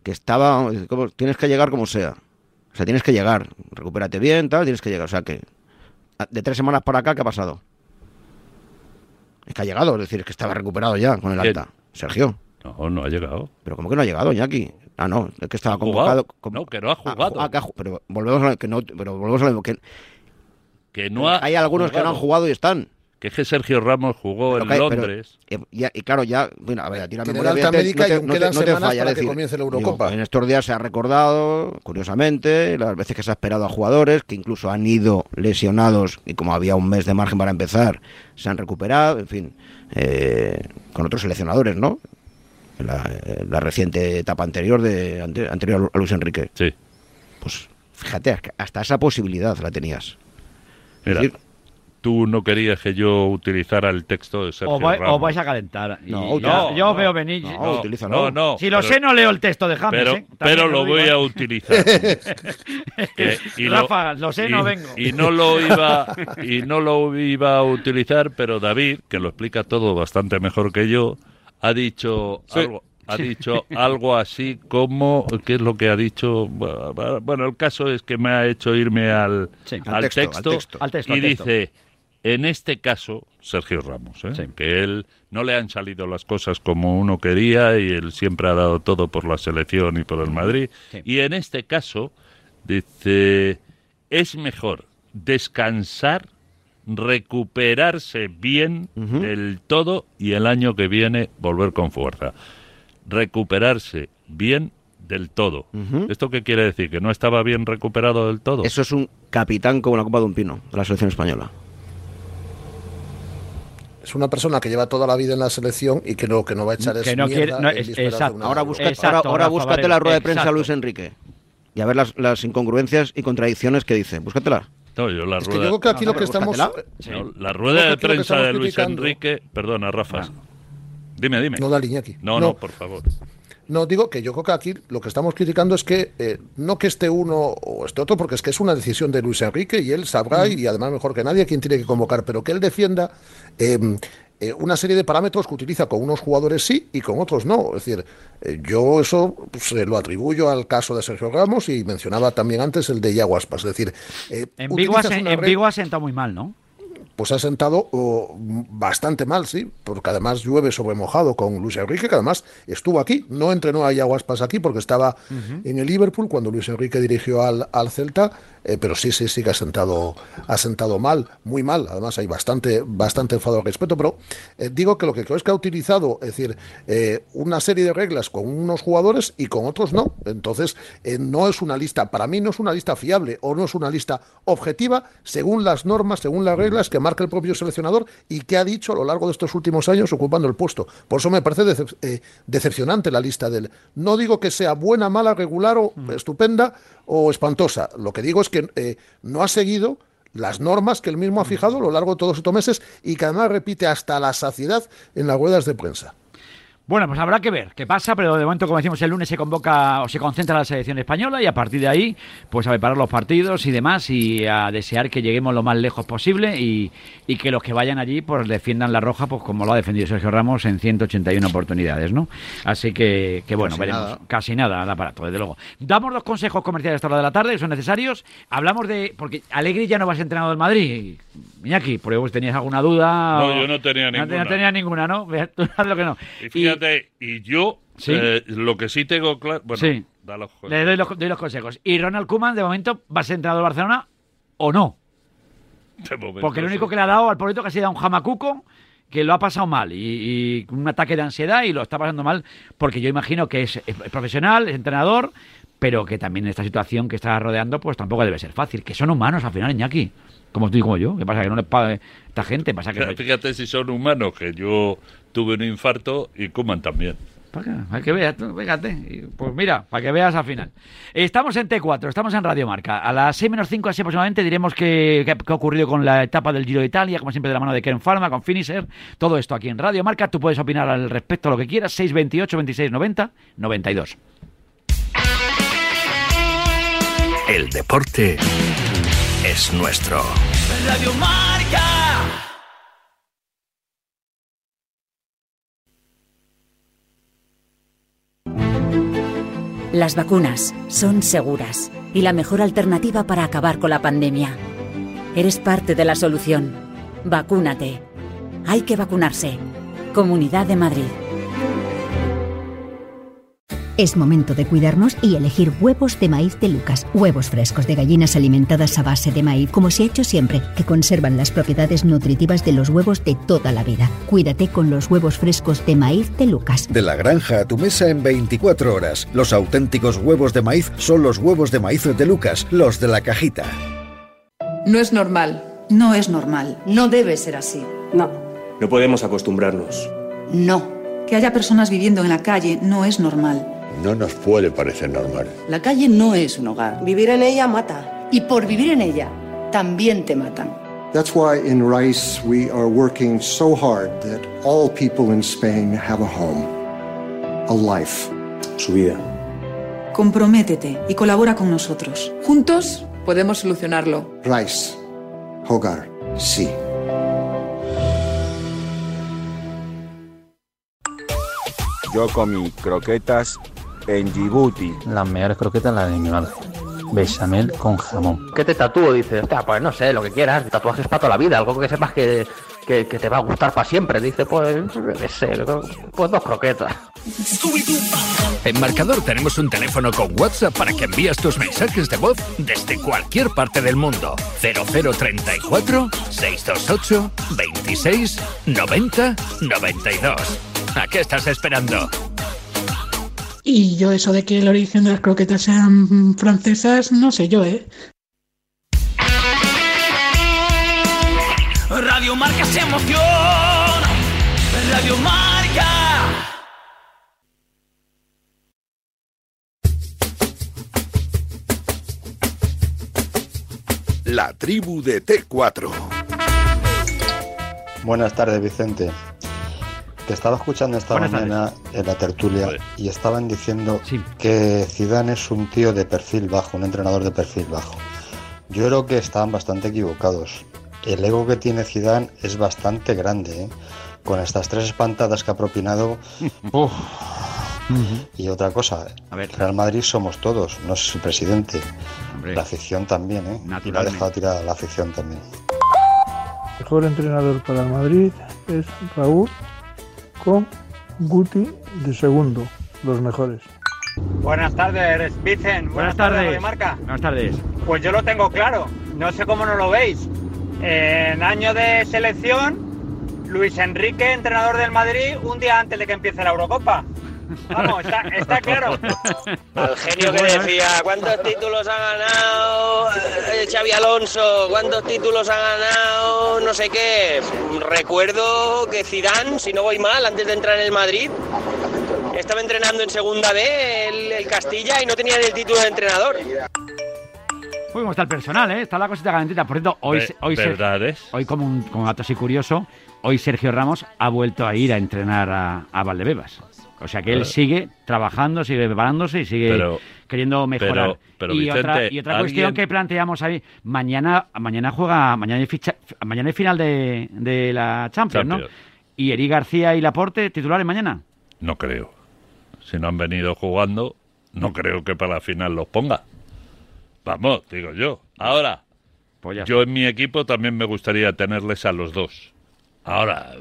que estaba, como, tienes que llegar como sea. O sea, tienes que llegar. Recupérate bien, tal, tienes que llegar. O sea que, de tres semanas para acá, ¿qué ha pasado? Es que ha llegado, es decir, es que estaba recuperado ya con el alta. Sergio. No, no ha llegado. Pero ¿cómo que no ha llegado, Iñaki? Ah, no, es que estaba convocado. No, que no ha jugado. Ah, que ha pero volvemos a lo que no, pero volvemos a lo que Que no ha hay algunos que no han jugado y están. Que es que Sergio Ramos jugó Pero en que hay- pero- Londres. eh, y claro, ya, bueno, a ver, a ti la Tiene memoria la alta médica no te- y no te- no falla, es que decir, comience la digo, Eurocopa. en estos días se ha recordado, curiosamente, las veces que se ha esperado a jugadores que incluso han ido lesionados y como había un mes de margen para empezar, se han recuperado, en fin, eh, con otros seleccionadores, ¿no? En la, en la reciente etapa anterior de ante- anterior a Luis Enrique. Sí. Pues fíjate, hasta esa posibilidad la tenías. Es Mira, decir, tú no querías que yo utilizara el texto de Sergio O, vai- Ramos. o vais a calentar. Y No, ya- no, yo no, veo venir. no, No, utilízalo. no, no, si lo pero- sé, no leo el texto de James. Pero, ¿eh? Pero lo voy ¿eh? a utilizar. *laughs* Que- y lo- Rafa, lo sé, no vengo. Y no lo *laughs* iba y no lo iba a utilizar, pero David, que lo explica todo bastante mejor que yo, ha dicho Sí. algo ha dicho algo así como qué es lo que ha dicho bueno el caso es que me ha hecho irme al, Sí. al, texto, al texto, texto. Al texto, y al texto. dice en este caso Sergio Ramos ¿eh? Sí. que él no le han salido las cosas como uno quería y él siempre ha dado todo por la selección y por el Madrid Sí. y en este caso dice es mejor descansar recuperarse bien del todo y el año que viene volver con fuerza recuperarse bien del todo esto qué quiere decir que no estaba bien recuperado del todo Eso es un capitán como la copa de un pino de la selección española. Es una persona que lleva toda la vida en la selección y que no, que no va a echar Que es no quiere- mierda no, en es- exacto. una Ahora, busca, Exacto, ahora, búscate la rueda de prensa exacto. a Luis Enrique y a ver las, las incongruencias y contradicciones que dice. Búscatela. No, yo la Es que rueda, yo creo que aquí lo que estamos... la rueda de prensa de Luis criticando- Enrique perdona Rafa dime dime No, dale, Iñaki. no, no, por favor. No, digo que yo creo que aquí lo que estamos criticando es que eh, no que esté uno o este otro, porque es que es una decisión de Luis Enrique y él sabrá, y además mejor que nadie, quién tiene que convocar, pero que él defienda eh, eh, una serie de parámetros que utiliza con unos jugadores sí y con otros no. Es decir, eh, yo eso pues, eh, lo atribuyo al caso de Sergio Ramos y mencionaba también antes el de Yaguaspas. Es decir, En Vigo ha sentado muy mal, ¿no? Pues ha sentado oh, bastante mal, sí, porque además llueve sobre mojado con Luis Enrique, que además estuvo aquí, no entrenó a Yaguaspas aquí porque estaba en el Liverpool cuando Luis Enrique dirigió al, al Celta, eh, pero sí, sí, sí que ha sentado, ha sentado mal, muy mal, además hay bastante, bastante enfado al respecto, pero eh, digo que lo que creo es que ha utilizado, es decir, eh, una serie de reglas con unos jugadores y con otros no, entonces no es una lista, para mí no es una lista fiable o no es una lista objetiva según las normas, según las reglas que marca el propio seleccionador y que ha dicho a lo largo de estos últimos años ocupando el puesto. Por eso me parece decep- eh, decepcionante la lista del. No digo que sea buena, mala, regular o estupenda o espantosa. Lo que digo es que eh, no ha seguido las normas que él mismo ha fijado a lo largo de todos estos meses y que además repite hasta la saciedad en las ruedas de prensa. Bueno, pues habrá que ver qué pasa, pero de momento, como decimos, el lunes se convoca o se concentra la selección española y a partir de ahí, pues a preparar los partidos y demás y a desear que lleguemos lo más lejos posible y, y que los que vayan allí pues defiendan la roja, pues como lo ha defendido Sergio Ramos en 181 oportunidades, ¿no? Así que, que bueno, Casi veremos. nada. Casi nada al aparato, desde luego. Damos los consejos comerciales a esta hora de la tarde, que son necesarios. Hablamos de. Porque Alegri ya no vas entrenado del Madrid. Iñaki, por vos tenías alguna duda. No, o- yo no tenía No, ninguna. tenía ninguna, ¿no? *laughs* Tú que no. Y fíjate, y, yo, Sí. eh, lo que sí tengo claro. Bueno, Sí. da los Y le doy los, doy los consejos. ¿Y Ronald Koeman, de momento, va a ser entrenador del Barcelona o no? de momento, Porque lo único sí. que le ha dado al pobrito que ha sido un jamacuco que lo ha pasado mal y, y un ataque de ansiedad y lo está pasando mal porque yo imagino que es, es profesional, es entrenador, pero que también en esta situación que está rodeando pues tampoco debe ser fácil. Que son humanos al final, Iñaki. Como tú y como yo. ¿Qué pasa? Que no les paga esta gente. Pasa que... Fíjate si son humanos, que yo tuve un infarto y coman también. Para que, para que veas, tú, fíjate. Pues mira, para que veas al final. Estamos en T4, estamos en Radio Marca. A las 6 menos 5 así aproximadamente diremos qué, qué- qué ha ocurrido con la etapa del Giro de Italia, como siempre de la mano de Ken Pharma, con Finisher. Todo esto aquí en Radio Marca. Tú puedes opinar al respecto lo que quieras. 628 26 90 92. El deporte es nuestro. Radio Marca. Las vacunas son seguras y la mejor alternativa para acabar con la pandemia. Eres parte de la solución. Vacúnate. Hay que vacunarse. Comunidad de Madrid. Es momento de cuidarnos y elegir huevos de maíz de Lucas. Huevos frescos de gallinas alimentadas a base de maíz, como se ha hecho siempre, que conservan las propiedades nutritivas de los huevos de toda la vida. Cuídate con los huevos frescos de maíz de Lucas. De la granja a tu mesa en 24 horas. Los auténticos huevos de maíz son los huevos de maíz de Lucas, los de la cajita. No es normal. No es normal. No debe ser así. No. No podemos acostumbrarnos. No. Que haya personas viviendo en la calle no es normal. No nos puede parecer normal. La calle no es un hogar. Vivir en ella mata. Y por vivir en ella, también te matan. That's why in Rice we are working so hard that all people in Spain have a home, a life. Su vida. Comprométete y colabora con nosotros. Juntos podemos solucionarlo. Rice, hogar, sí. Yo comí croquetas en Djibouti. Las mejores croquetas las de mi madre. Bechamel con jamón. ¿Qué te tatúo? Dice, hostia, pues no sé, lo que quieras. Tatuajes para toda la vida, algo que sepas que, que, que te va a gustar para siempre. Dice, pues, qué sé, pues dos croquetas. En Marcador tenemos un teléfono con WhatsApp para que envíes tus mensajes de voz desde cualquier parte del mundo. 0034 628 26 90 92. ¿A qué estás esperando? Y yo eso de que el origen de las croquetas sean francesas, no sé yo, ¿eh? Radio Marca se emoción. Radio Marca. La tribu de T4. Buenas tardes, Vicente. Te estaba escuchando esta Buenas mañana en la tertulia y estaban diciendo que Zidane es un tío de perfil bajo, un entrenador de perfil bajo. Yo creo que estaban bastante equivocados. El ego que tiene Zidane es bastante grande, ¿eh? Con estas tres espantadas que ha propinado. *laughs* uf. *laughs* Y otra cosa, Real Madrid somos todos, no es su presidente. La afición también, ¿eh? La ha dejado tirada la afición también. El mejor entrenador para el Madrid es Raúl con Guti de segundo, los mejores. Buenas tardes, Vicen. Buenas tardes. Radio Marca. Buenas tardes. Pues yo lo tengo claro. No sé cómo no lo veis. En año de selección, Luis Enrique, entrenador del Madrid, un día antes de que empiece la Eurocopa. Vamos, está, está claro. *laughs* Al genio que decía, ¿cuántos títulos ha ganado eh, Xavi Alonso? ¿Cuántos títulos ha ganado no sé qué? Recuerdo que Zidane, si no voy mal, antes de entrar en el Madrid, estaba entrenando en Segunda B el, el Castilla y no tenía ni el título de entrenador. Uy, cómo está el personal, ¿eh? Está la cosita calentita. Por cierto, hoy, hoy, hoy como un como dato así curioso, hoy Sergio Ramos ha vuelto a ir a entrenar a, a Valdebebas. O sea que él sigue trabajando, sigue preparándose y sigue Pero- queriendo mejorar. pero- pero, y, otra, y otra cuestión alguien- que planteamos ahí, mañana, mañana juega, mañana hay, ficha- mañana hay final de, de la Champions, ¿no? Y Eri García y Laporte titulares mañana. No creo. Si no han venido jugando, no creo que para la final los ponga. Vamos, digo yo. Ahora, Pues yo en mi equipo también me gustaría tenerles a los dos. Ahora,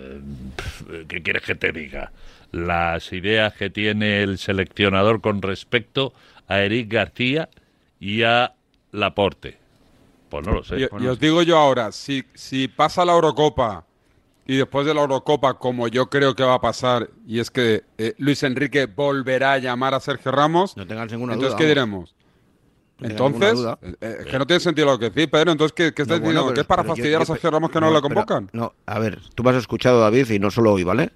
¿qué quieres que te diga? Las ideas que tiene el seleccionador con respecto a Eric García y a Laporte. Pues no lo sé. Y, y os digo yo ahora, si, si pasa la Eurocopa y después de la Eurocopa, como yo creo que va a pasar, y es que eh, Luis Enrique volverá a llamar a Sergio Ramos, No tengas ninguna entonces duda, ¿qué vamos. diremos? No Entonces, eh, eh, es que no tiene sentido lo que decís, Pedro. Entonces, ¿qué, qué No, bueno, diciendo? pero- ¿Que es para yo- fastidiar yo a Sergio Ramos que no, pero- convocan? no, a ver, tú me has escuchado, David, y no solo hoy, ¿vale?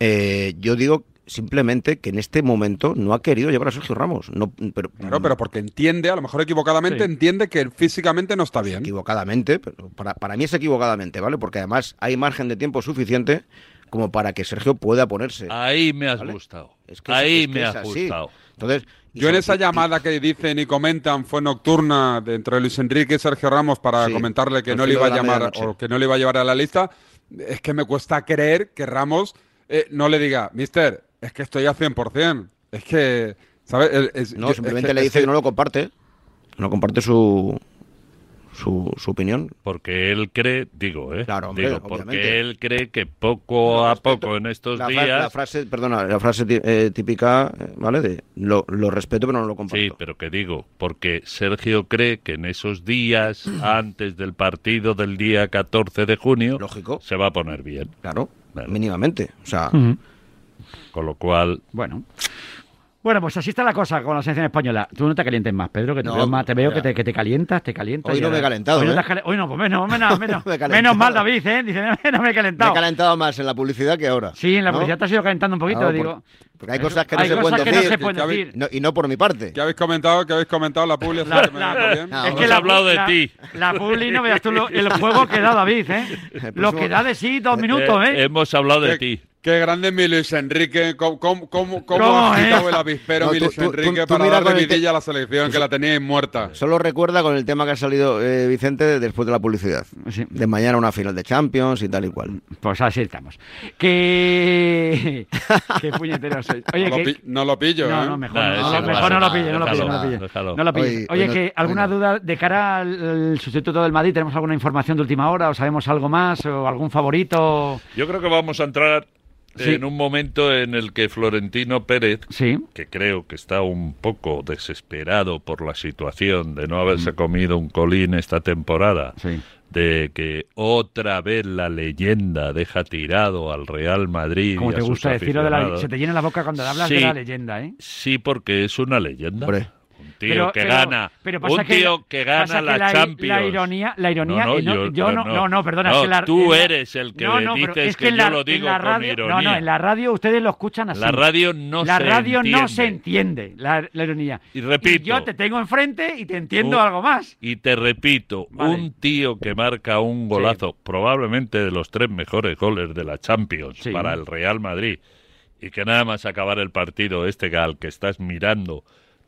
Eh, yo digo simplemente que en este momento no ha querido llevar a Sergio Ramos. No, pero, Claro, pero porque entiende, a lo mejor equivocadamente, Sí. entiende que físicamente no está bien. Equivocadamente, pero para, para mí es equivocadamente, ¿vale? Porque además hay margen de tiempo suficiente como para que Sergio pueda ponerse. Ahí me has ¿Vale? gustado. Es que- Ahí es que me has gustado. Entonces, Yo en esa llamada que dicen y comentan fue nocturna de entre Luis Enrique y Sergio Ramos para Sí, comentarle que no le iba a llamar o que no le iba a llevar a la lista, es que me cuesta creer que Ramos eh, no le diga, Mister, es que estoy a 100%. Es que, ¿sabes? Es- No, yo- simplemente es que- le es dice que no lo comparte. No comparte su, su, su opinión. Porque él cree, digo, ¿eh? Claro, hombre, digo, obviamente. porque él cree que poco a poco en estos La, días... la frase, perdona, la frase eh, típica, eh, ¿vale? De lo, lo respeto pero no lo comparto. Sí, pero que digo, porque Sergio cree que en esos días *clears throat* antes del partido del día 14 de junio Lógico. se va a poner bien. Claro, mínimamente. O sea. Con lo cual, Bueno. Bueno, pues así está la cosa con la selección española. Tú no te calientes más, Pedro, que te No, veo, más, te veo que te, que te calientas, te calientas. Hoy no me he calentado, Hoy no, ¿eh? has hoy no, pues menos, menos, *laughs* menos, Me menos mal, David, ¿eh? Dice, *laughs* no me he me calentado. he calentado más en la publicidad que ahora. Sí, en la ¿no? publicidad te has ido calentando un poquito, Claro, digo. por- porque hay cosas que no hay se cosas pueden que no decir. se pueden ¿Qué habéis- decir. No, y no por mi parte. ¿Qué habéis comentado? ¿Qué habéis comentado la publi? *laughs* La- que me la- venga bien? No, es que la, hablado de la- ti. La publi, no veas tú lo- el juego que da David, ¿eh? Lo que da de sí dos minutos, eh, ¿eh? hemos hablado de ti. Qué grande es mi Luis Enrique. ¿Cómo, cómo, cómo, cómo ¿Cómo, ha agitado eh? el avispero No, mi Luis tú- tú- Enrique tú para darle vidilla a la selección que la teníais muerta? Solo recuerda con el tema que ha salido eh, Vicente después de la publicidad. Sí. De mañana una final de Champions y tal y cual. Pues así estamos. Que... *laughs* Qué puñetero soy. Oye, no, lo que... pi- no lo pillo, No, ¿eh? no, mejor, no, es no, igual, mejor no lo pille, no lo pille, no lo déjalo, pille. déjalo. No lo pilles. Hoy- Oye, hoy que ¿alguna no. duda de cara al, al sustituto del Madrid? ¿Tenemos alguna información de última hora o sabemos algo más o algún favorito? Yo creo que vamos a entrar Sí. en un momento en el que Florentino Pérez, Sí. que creo que está un poco desesperado por la situación de no haberse comido un colín esta temporada, Mm. Sí. de que otra vez la leyenda deja tirado al Real Madrid. Como y a te sus gusta decirlo, de la, aficionados. se te llena la boca cuando hablas de Sí. la leyenda, ¿eh? Sí, porque es una leyenda. Hombre. Un tío Pero- que pero- gana. pero pasa un tío que gana pasa que la, la, Champions. La ironía, la ironía, No, no, eh, no, yo- yo no, no. no, no, perdona, No, es que la- tú la- eres el que no, no, dices es que yo la- lo digo la con radio, No, no, ironía. en la radio ustedes lo escuchan así. La radio no la se radio no entiende. se entiende, la, la ironía. Y repito. yo te tengo enfrente y te entiendo Un- algo más. Y te repito, Vale. un tío que marca un golazo, probablemente de los tres mejores goles de la Champions Sí. para el Real Madrid, y que nada más acabar el partido, este gal que estás mirando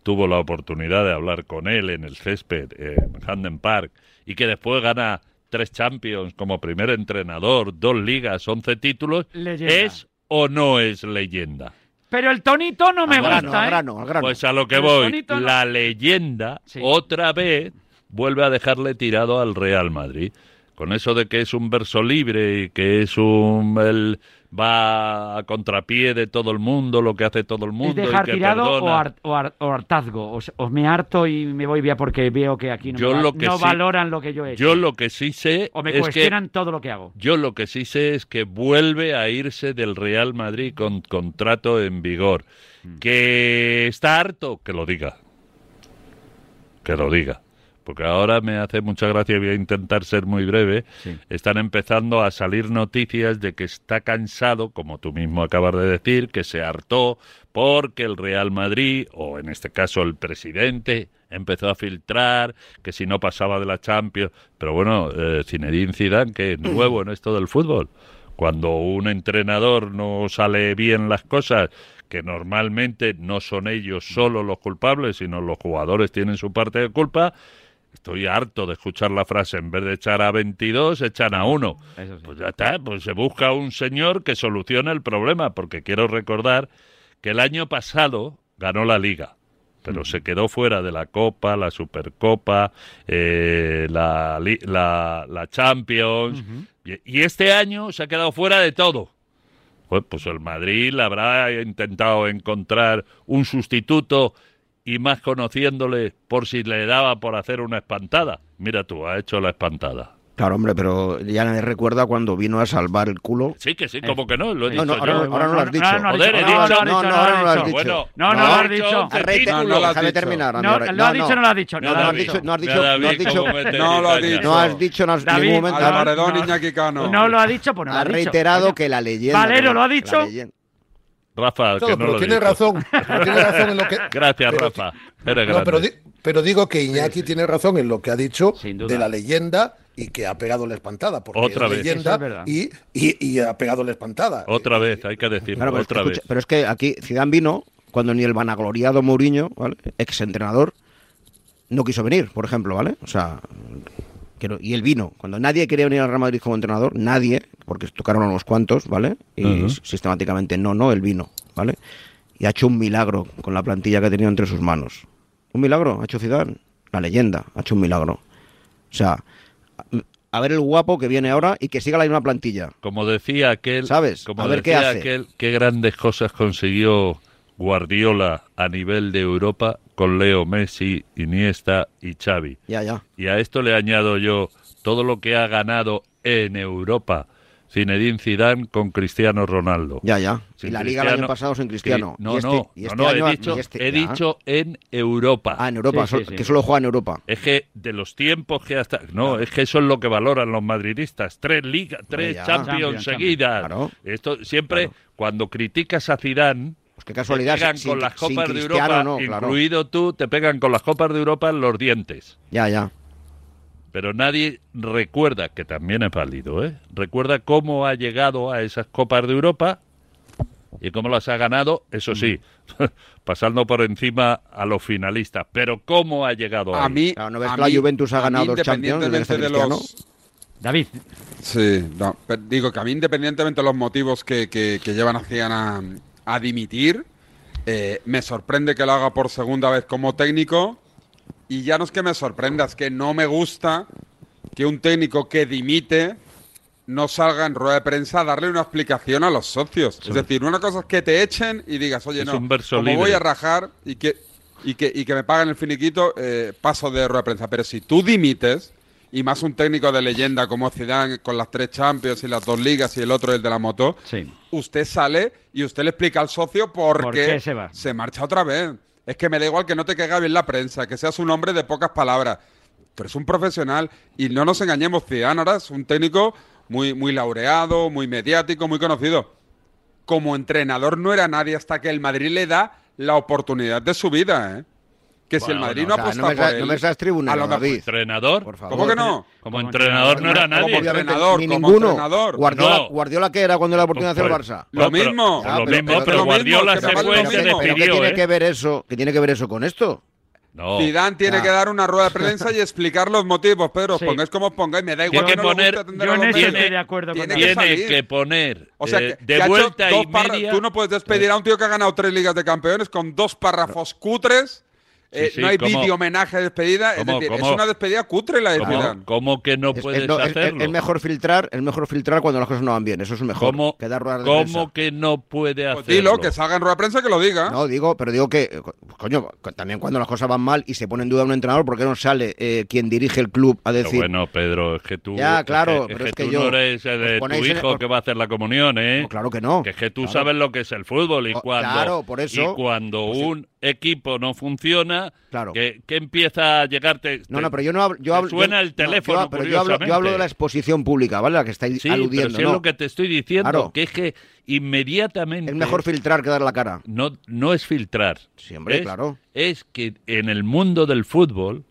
tuvo la oportunidad de hablar con él en el césped en Handen Park, y que después gana tres Champions como primer entrenador, dos ligas, once títulos, Leyenda. ¿es o no es leyenda? Pero el tonito no me Al grano, gusta, al ¿eh? grano, al grano. Pues a lo que voy, no- la leyenda Sí. otra vez vuelve a dejarle tirado al Real Madrid. Con eso de que es un verso libre y que es un... Él va a contrapié de todo el mundo, lo que hace todo el ¿Es mundo dejar y que tirado o, perdona. o har- o hartazgo? O, o me harto y me voy vía porque veo que aquí no, Yo me va- lo que no sí- valoran lo que yo he hecho. Yo lo que sí sé o me es que cuestionan todo lo que hago. Yo lo que sí sé es que vuelve a irse del Real Madrid con contrato en vigor. Mm. Que está harto, que lo diga. Que lo diga. Porque ahora me hace mucha gracia voy a intentar ser muy breve. Sí. Están empezando a salir noticias de que está cansado, como tú mismo acabas de decir, que se hartó porque el Real Madrid, o en este caso el presidente, empezó a filtrar que si no pasaba de la Champions. Pero bueno, eh, Zinedine Zidane, que es nuevo en esto del fútbol. Cuando un entrenador no sale bien las cosas, que normalmente no son ellos solo los culpables, sino los jugadores tienen su parte de culpa, Estoy harto de escuchar la frase, en vez de echar a 22, echan a uno. Sí. Pues ya está, pues se busca un señor que solucione el problema, porque quiero recordar que el año pasado ganó la liga, pero se quedó fuera de la Copa, la Supercopa, eh, la, la, la Champions, y, y este año se ha quedado fuera de todo. Pues, pues el Madrid le habrá intentado encontrar un sustituto y más conociéndole por si le daba por hacer una espantada. Mira tú, ha hecho la espantada. Claro, hombre, pero ya nadie recuerda cuando vino a salvar el culo. Sí, que sí, como que no, lo he No, dicho no, ahora, yo. ahora no lo has dicho. Ahora no Joder, he no, dicho- no, No, no, no, ahora no lo has dicho. Bueno, No, no no, lo has dicho Arrete-. No, no lo has déjame dicho. terminar. No, lo ha dicho, no lo ha dicho. No, No, no, lo ha has dicho. no has dicho, no has dicho, No lo ha cizaña. dicho. no has dicho en ningún momento. no, no. No lo ha dicho, pues no lo ha ha dicho. reiterado Coño. que la leyenda. Valero lo ha dicho. Rafa, que Claro, no pero lo tiene razón. pero tiene razón en lo que. *laughs* Gracias, pero- Rafa. No, pero, di- pero digo que Iñaki tiene razón en lo que ha dicho de la leyenda y que ha pegado la espantada. Porque Otra es vez. leyenda es y, y, y ha pegado la espantada. Otra vez, hay que decirlo, Claro, pero, otra escucha, vez. pero es que aquí Zidane vino cuando ni el vanagloriado Mourinho, ¿vale? ex entrenador, no quiso venir, por ejemplo, ¿vale? O sea, que no- y él vino. Cuando nadie quería venir al Real Madrid como entrenador, nadie, porque tocaron unos cuantos, ¿vale? Y sistemáticamente no, no, él vino, ¿vale? Y ha hecho un milagro con la plantilla que ha tenido entre sus manos. Un milagro, ha hecho Zidane. La leyenda, ha hecho un milagro. O sea, a ver el guapo que viene ahora y que siga la misma plantilla. Como decía aquel, ¿Sabes? Como A ver qué decía hace. aquel, qué grandes cosas consiguió Guardiola a nivel de Europa con Leo Messi, Iniesta y Xavi. Ya, ya. Y a esto le añado yo todo lo que ha ganado en Europa Zinedine Zidane con Cristiano Ronaldo. Ya, ya. Sin y la liga el año Cristiano- pasado sin Cristiano. No, y este, no, y no, este no, año- he dicho, y este- he dicho en Europa. Ah, en Europa, que solo juega en Europa. Es que de los tiempos que hasta... No, es que eso es lo que valoran los madridistas. Tres ligas, tres ya. Champions Champions, seguidas. Champions. Esto siempre, cuando criticas a Zidane... Qué casualidad, Te pegan sin- con las sin copas de Europa, no, claro. incluido tú, te pegan con las copas de Europa en los dientes. Ya, ya. Pero nadie recuerda, que también es válido, ¿eh? Recuerda cómo ha llegado a esas copas de Europa y cómo las ha ganado, eso sí, *laughs* pasando por encima a los finalistas. Pero cómo ha llegado A ahí. mí, Claro, ¿no ves a que la mí- Juventus ha mí, ganado dos Champions independientemente de los... David. Sí, no, pero digo que a mí independientemente de los motivos que, que- que llevan a a, a dimitir, eh, me sorprende que lo haga por segunda vez como técnico y ya no es que me sorprenda, es que no me gusta que un técnico que dimite no salga en rueda de prensa a darle una explicación a los socios. Es decir, una cosa es que te echen y digas, oye, Es no, como libre. voy a rajar y que, y que, y que me paguen el finiquito, eh, paso de rueda de prensa. Pero si tú dimites, y más un técnico de leyenda como Zidane con las tres Champions y las dos ligas y el otro el de la moto, usted sale y usted le explica al socio por, ¿Por qué, qué se va? marcha otra vez. Es que me da igual que no te caiga bien la prensa, que seas un hombre de pocas palabras. Tú eres un profesional y no nos engañemos, Zidane ahora es un técnico muy, muy laureado, muy mediático, muy conocido. Como entrenador no era nadie hasta que el Madrid le da la oportunidad de su vida, ¿eh? Que si el Bueno, Madrid no, no, o sea, no me por él, no me seas tribunero, a lo David. ¿Entrenador? Por favor. ¿Cómo que no? Como entrenador no era nadie. Entrenador, ni como ninguno. entrenador. Guardiola, No. Guardiola ¿qué era cuando era la oportunidad de hacer el Barça? Lo mismo. Lo mismo, pero Guardiola se pero- fue se pero ¿qué despidió, tiene ¿eh? que ver eso? ¿Qué tiene que ver eso con esto? No. Zidane tiene que dar una rueda de *laughs* prensa y explicar los motivos, Pedro. Os Sí. pongáis como os pongáis, me da igual Tiene que que no poner- yo a en eso estoy de acuerdo Tiene con que Tiene salir. que poner O sea, eh, que- de que vuelta dos y media. Tú no puedes despedir a un tío que ha ganado tres ligas de campeones con dos párrafos cutres. Eh, Sí, sí, no hay vídeo homenaje de despedida. Es, ¿Cómo, decir, es una despedida cutre la de ¿Cómo, Zidane. cómo que no Es, puedes es- no, hacerlo? es mejor filtrar, es mejor filtrar cuando las cosas no van bien. Eso es mejor. ¿Cómo, que dar ruedas de cómo prensa. que no puede hacerlo? Pues dilo, que salga en rueda de prensa que lo diga. No, digo, pero digo que, eh, coño, también cuando las cosas van mal y se pone en duda un entrenador, ¿por qué no sale eh, quien dirige el club a Pero decir, bueno, Pedro, es que tú. Ya, es claro, que, pero es es que tú yo- no eres el de os tu hijo que va a hacer la comunión, ¿eh? No, claro que no. Que es que tú Claro. sabes lo que es el fútbol y Oh, cuando. claro, por eso. Y cuando Pues un equipo no funciona, Claro. que, que empieza a llegarte. No, te- no, pero yo no hablo. Yo hablo suena yo- el no, teléfono. yo- pero yo hablo, yo hablo de la exposición pública, ¿vale? La que estáis Sí, aludiendo. pero si ¿no? es lo que te estoy diciendo, Claro. que es que inmediatamente. Es mejor filtrar que dar la cara. No, no es filtrar. Es, claro. Es que en el mundo del fútbol,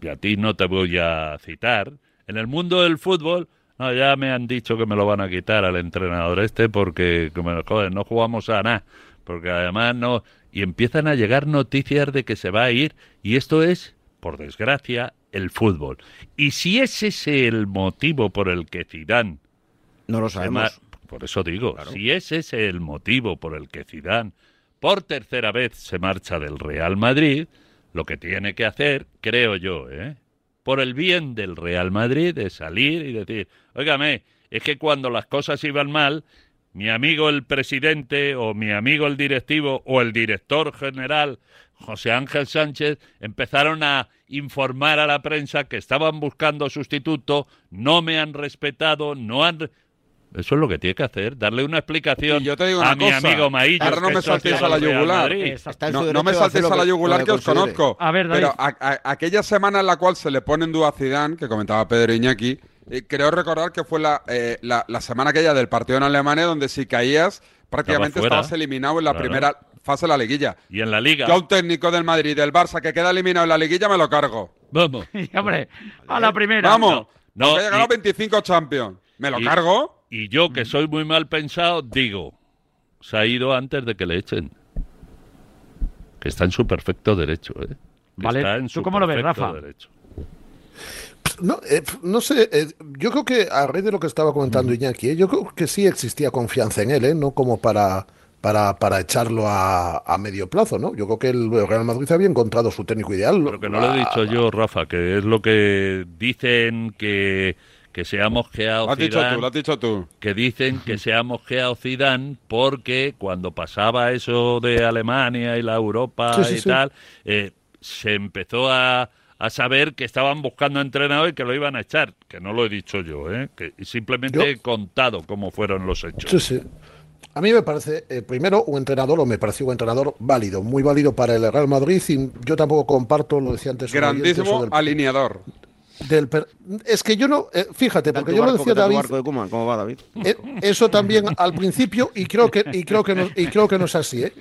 y a ti no te voy a citar, en el mundo del fútbol, no, ya me han dicho que me lo van a quitar al entrenador este porque, como, joder, no jugamos a nada. Porque además no. Y empiezan a llegar noticias de que se va a ir. Y esto es, por desgracia, el fútbol. Y si ese es el motivo por el que Zidane No lo sabemos. Por eso digo, si ese es el motivo por el que Zidane por tercera vez se marcha del Real Madrid, lo que tiene que hacer, creo yo, ¿eh? por el bien del Real Madrid, es salir y decir, óigame, es que cuando las cosas iban mal, mi amigo el presidente o mi amigo el directivo o el director general José Ángel Sánchez empezaron a informar a la prensa que estaban buscando sustituto, no me han respetado, no han... Eso es lo que tiene que hacer, darle una explicación yo te digo a una mi cosa, amigo Maillo. ahora no me saltéis a la yugular. No, me saltéis a la que- yugular que os conozco. A ver, David. Pero a- a- aquella semana en la cual se le pone en duda a Zidane, que comentaba Pedro Iñaki, eh, creo recordar que fue la, eh, la, la semana aquella del partido en Alemania donde si caías prácticamente fuera. estabas eliminado en la Claro. primera fase de la liguilla. Y en la liga. Yo a un técnico del Madrid y del Barça que queda eliminado en la liguilla me lo cargo. Vamos. *laughs* Y, hombre, a la primera. Vamos. No, Aunque haya ganado y- 25 Champions. ¿Me lo Y- cargo? Y yo, que soy muy mal pensado, digo, se ha ido antes de que le echen. Que está en su perfecto derecho, ¿eh? Que Vale, está en ¿tú su cómo lo ves, perfecto Rafa? derecho. No, eh, no sé, eh, yo creo que a raíz de lo que estaba comentando Iñaki, eh, yo creo que sí existía confianza en él, eh, no como para para, para echarlo a, a medio plazo, ¿no? Yo creo que el Real Madrid había encontrado su técnico ideal. Pero que no lo he dicho yo, Rafa, que es lo que dicen que, que se ha mosqueado Lo has dicho Zidane, tú, lo has dicho tú. que dicen que se ha mosqueado Zidane porque cuando pasaba eso de Alemania y la Europa Sí, sí, y sí. tal, eh, se empezó a, a saber que estaban buscando entrenador y que lo iban a echar, que no lo he dicho yo, ¿eh? que simplemente Yo- he contado cómo fueron los hechos. Sí, sí. A mí me parece, eh, primero, un entrenador, o me pareció un entrenador válido, muy válido para el Real Madrid. Y yo tampoco comparto, lo decía antes. Grandísimo del- alineador. del es que yo no, eh, fíjate, ¿Qué tal porque yo lo decía ¿Qué tal tu David, barco de Koeman? ¿Cómo va, David? eh, eso también al principio y creo que y creo que no, y creo que no es así, ¿eh?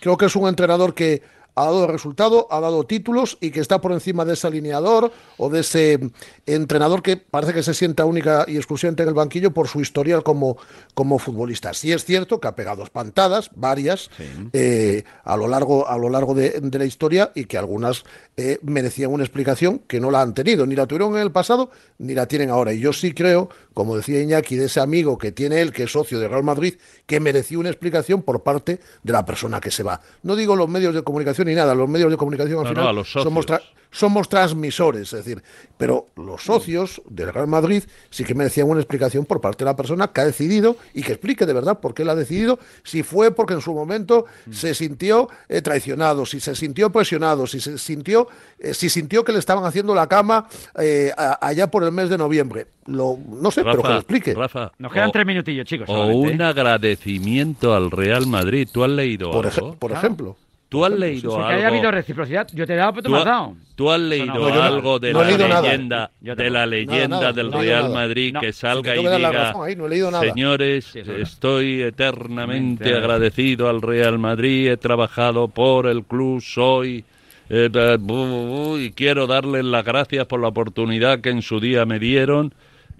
Creo que es un entrenador que ha dado resultado, ha dado títulos y que está por encima de ese alineador o de ese entrenador que parece que se sienta única y exclusivamente en el banquillo por su historial como, como futbolista. Sí es cierto que ha pegado espantadas, varias, eh, a lo largo, a lo largo de, de la historia y que algunas eh, merecían una explicación que no la han tenido, ni la tuvieron en el pasado ni la tienen ahora. Y yo sí creo, como decía Iñaki, de ese amigo que tiene él, que es socio de Real Madrid, que merecía una explicación por parte de la persona que se va. No digo los medios de comunicación ni nada, los medios de comunicación al No, no, final a los somos, tra- somos transmisores, es decir, pero los socios del Real Madrid sí que merecían una explicación por parte de la persona que ha decidido y que explique de verdad por qué él ha decidido, si fue porque en su momento se sintió eh, traicionado, si se sintió presionado, si se sintió, eh, si sintió que le estaban haciendo la cama eh, a- allá por el mes de noviembre. Lo, no sé, pero que lo explique. Rafa, Nos quedan o- tres minutillos, chicos. O solamente, ¿eh? un agradecimiento al Real Madrid. ¿Tú has leído Por, algo? ej- por ejemplo. ¿Tú has leído Si que algo? haya habido reciprocidad, yo te he dado, pero tú ¿Tú, me has ha- dado. tú has leído no. Algo de no la nada. leyenda, de la leyenda nada, del no he leído Real nada. Madrid No. que salga y que diga, razón ahí, no he leído nada. señores, es verdad. estoy eternamente Mente. agradecido al Real Madrid, he trabajado por el club, soy... eh, bu- bu- bu- y quiero darles las gracias por la oportunidad que en su día me dieron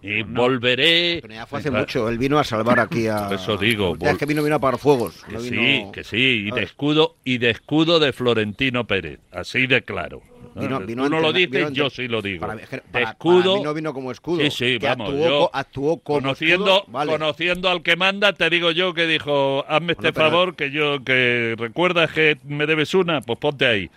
y volveré. Pero ya fue hace mucho. Él vino a salvar aquí a. *laughs* Eso digo, Ya es vol- que vino, vino a apagar fuegos. Que no sí, vino- que sí, y de escudo y de escudo de Florentino Pérez, así de claro. Vino- vino Tú no lo dices, yo sí lo digo. Para que de para- escudo. para mí no vino como escudo, Sí, sí, vamos. actuó yo, actuó como conociendo, escudo, vale. conociendo al que manda, te digo yo que dijo, hazme este Bueno, pero- favor, que yo, que recuerdas que me debes una, pues ponte ahí.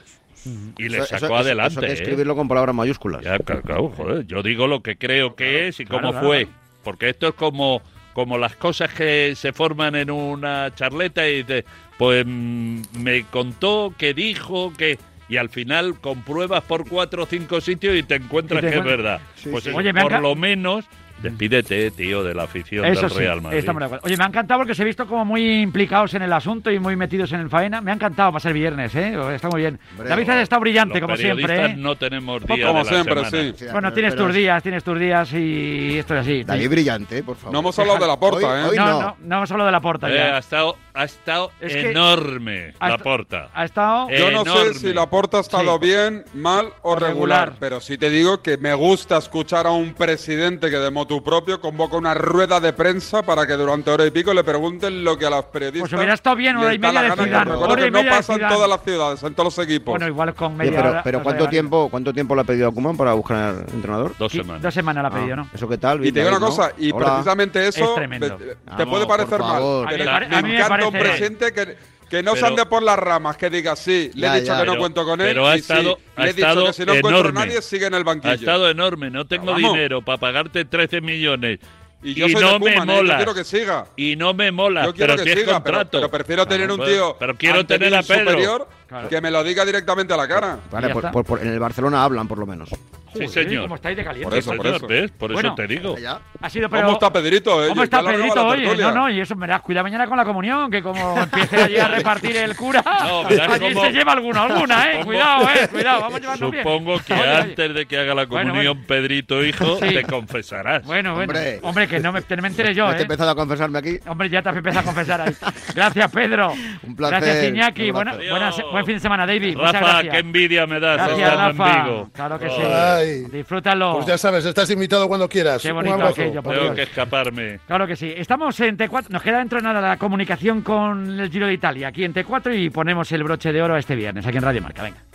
Y le sacó eso- eso- adelante. Eso hay que ¿eh? escribirlo con palabras mayúsculas. Ya, claro, claro, joder, yo digo lo que creo que es y claro, cómo claro. fue. Porque esto es como, como las cosas que se forman en una charleta y dices, pues mm, me contó, que dijo, que... Y al final compruebas por cuatro o cinco sitios y te encuentras Y te que es verdad. Sí, pues sí. Oye, por lo menos, despídete, tío, de la afición Eso del sí, Real Madrid. estamos de acuerdo. Oye, me ha encantado porque os he visto como muy implicados en el asunto y muy metidos en el faena. Me ha encantado pasar viernes, ¿eh? Está muy bien. Hombre, David has estado brillante, los como siempre, ¿eh? no tenemos Poco- día Como de la siempre, semana. sí. Bueno, tienes pero tus días, tienes tus días y esto es así. David brillante, por favor. No hemos hablado de la porta, Hoy- ¿eh? hoy no, no. no, no hemos hablado de la porta Eh, ya. ha estado, ha estado Es que- enorme ha la porta. Ha estado... Yo no enorme. sé si la porta ha estado Sí. bien, mal o regular. regular, pero sí te digo que me gusta escuchar a un presidente que de motu propio convoca una rueda de prensa para que durante hora y pico le pregunten lo que a los periodistas. Pues hubiera estado bien hora y media la de hora y que no pasa en todas las ciudades, en todos los equipos. Bueno, igual con media pero, hora pero ¿cuánto llegar. tiempo, ¿cuánto tiempo le ha pedido a Kuman para buscar entrenador? Dos semanas. Dos semanas la ha pedido, Ah, ¿no? ¿Eso qué tal? Y te digo una cosa, y Hola. precisamente eso Es tremendo. te, te Vamos, puede parecer mal, pero A mí me me encanta un presidente que, que no se Pero- ande por las ramas, que diga sí, le Ya, he dicho ya. que no Pero- cuento con él, pero ha y sí, estado- ha le he dicho estado que si no encuentro a enorme. nadie, sigue en el banquillo. Ha estado enorme, no tengo Vamos. dinero para pagarte 13 millones. y yo soy no de me Koeman, ¿eh? yo quiero que siga. Y no me mola, Yo quiero pero que si es siga, pero, contrato. pero prefiero tener Claro, un tío Pero quiero tener a Pedro. superior Claro. que me lo diga directamente a la cara. Vale, por- por- por- en el Barcelona hablan, por lo menos. Sí, señor. ¿Cómo estáis de caliente? Por eso, por eso. ¿ves? Por Bueno. eso te digo. Ha sido, pero... ¿Cómo está Pedrito? eh? ¿Cómo está Pedrito hoy? No, no, y eso me das cuidado mañana con la comunión, que como empiece allí a repartir el cura, *laughs* No, allí cómo- se lleva alguna, alguna, eh. Supongo- Cuidado, eh, *laughs* cuidado, vamos llevando bien. Supongo que Oye, oye. antes de que haga la Bueno, comunión Pedrito hijo, *laughs* Sí. te confesarás. Bueno, bueno. Hombre. Hombre, que no me, no me entere yo, Ya te he eh. empezado a confesarme aquí. Hombre, ya te has empezado a confesar ahí. Gracias, Pedro. Un placer, Gracias, Iñaki. un Buena, placer. buena se- buen fin de semana, David. Muchas Rafa, gracias. qué envidia me das Gracias, estando en Rafa. Vigo. Claro que sí. Ay. Disfrútalo. Pues ya sabes, estás invitado cuando quieras. Qué bonito aquello, Tengo Dios. que escaparme. Claro que sí. Estamos en T4. Nos queda dentro de nada la comunicación con el Giro de Italia aquí en T4 y ponemos el broche de oro este viernes aquí en Radio Marca. Venga.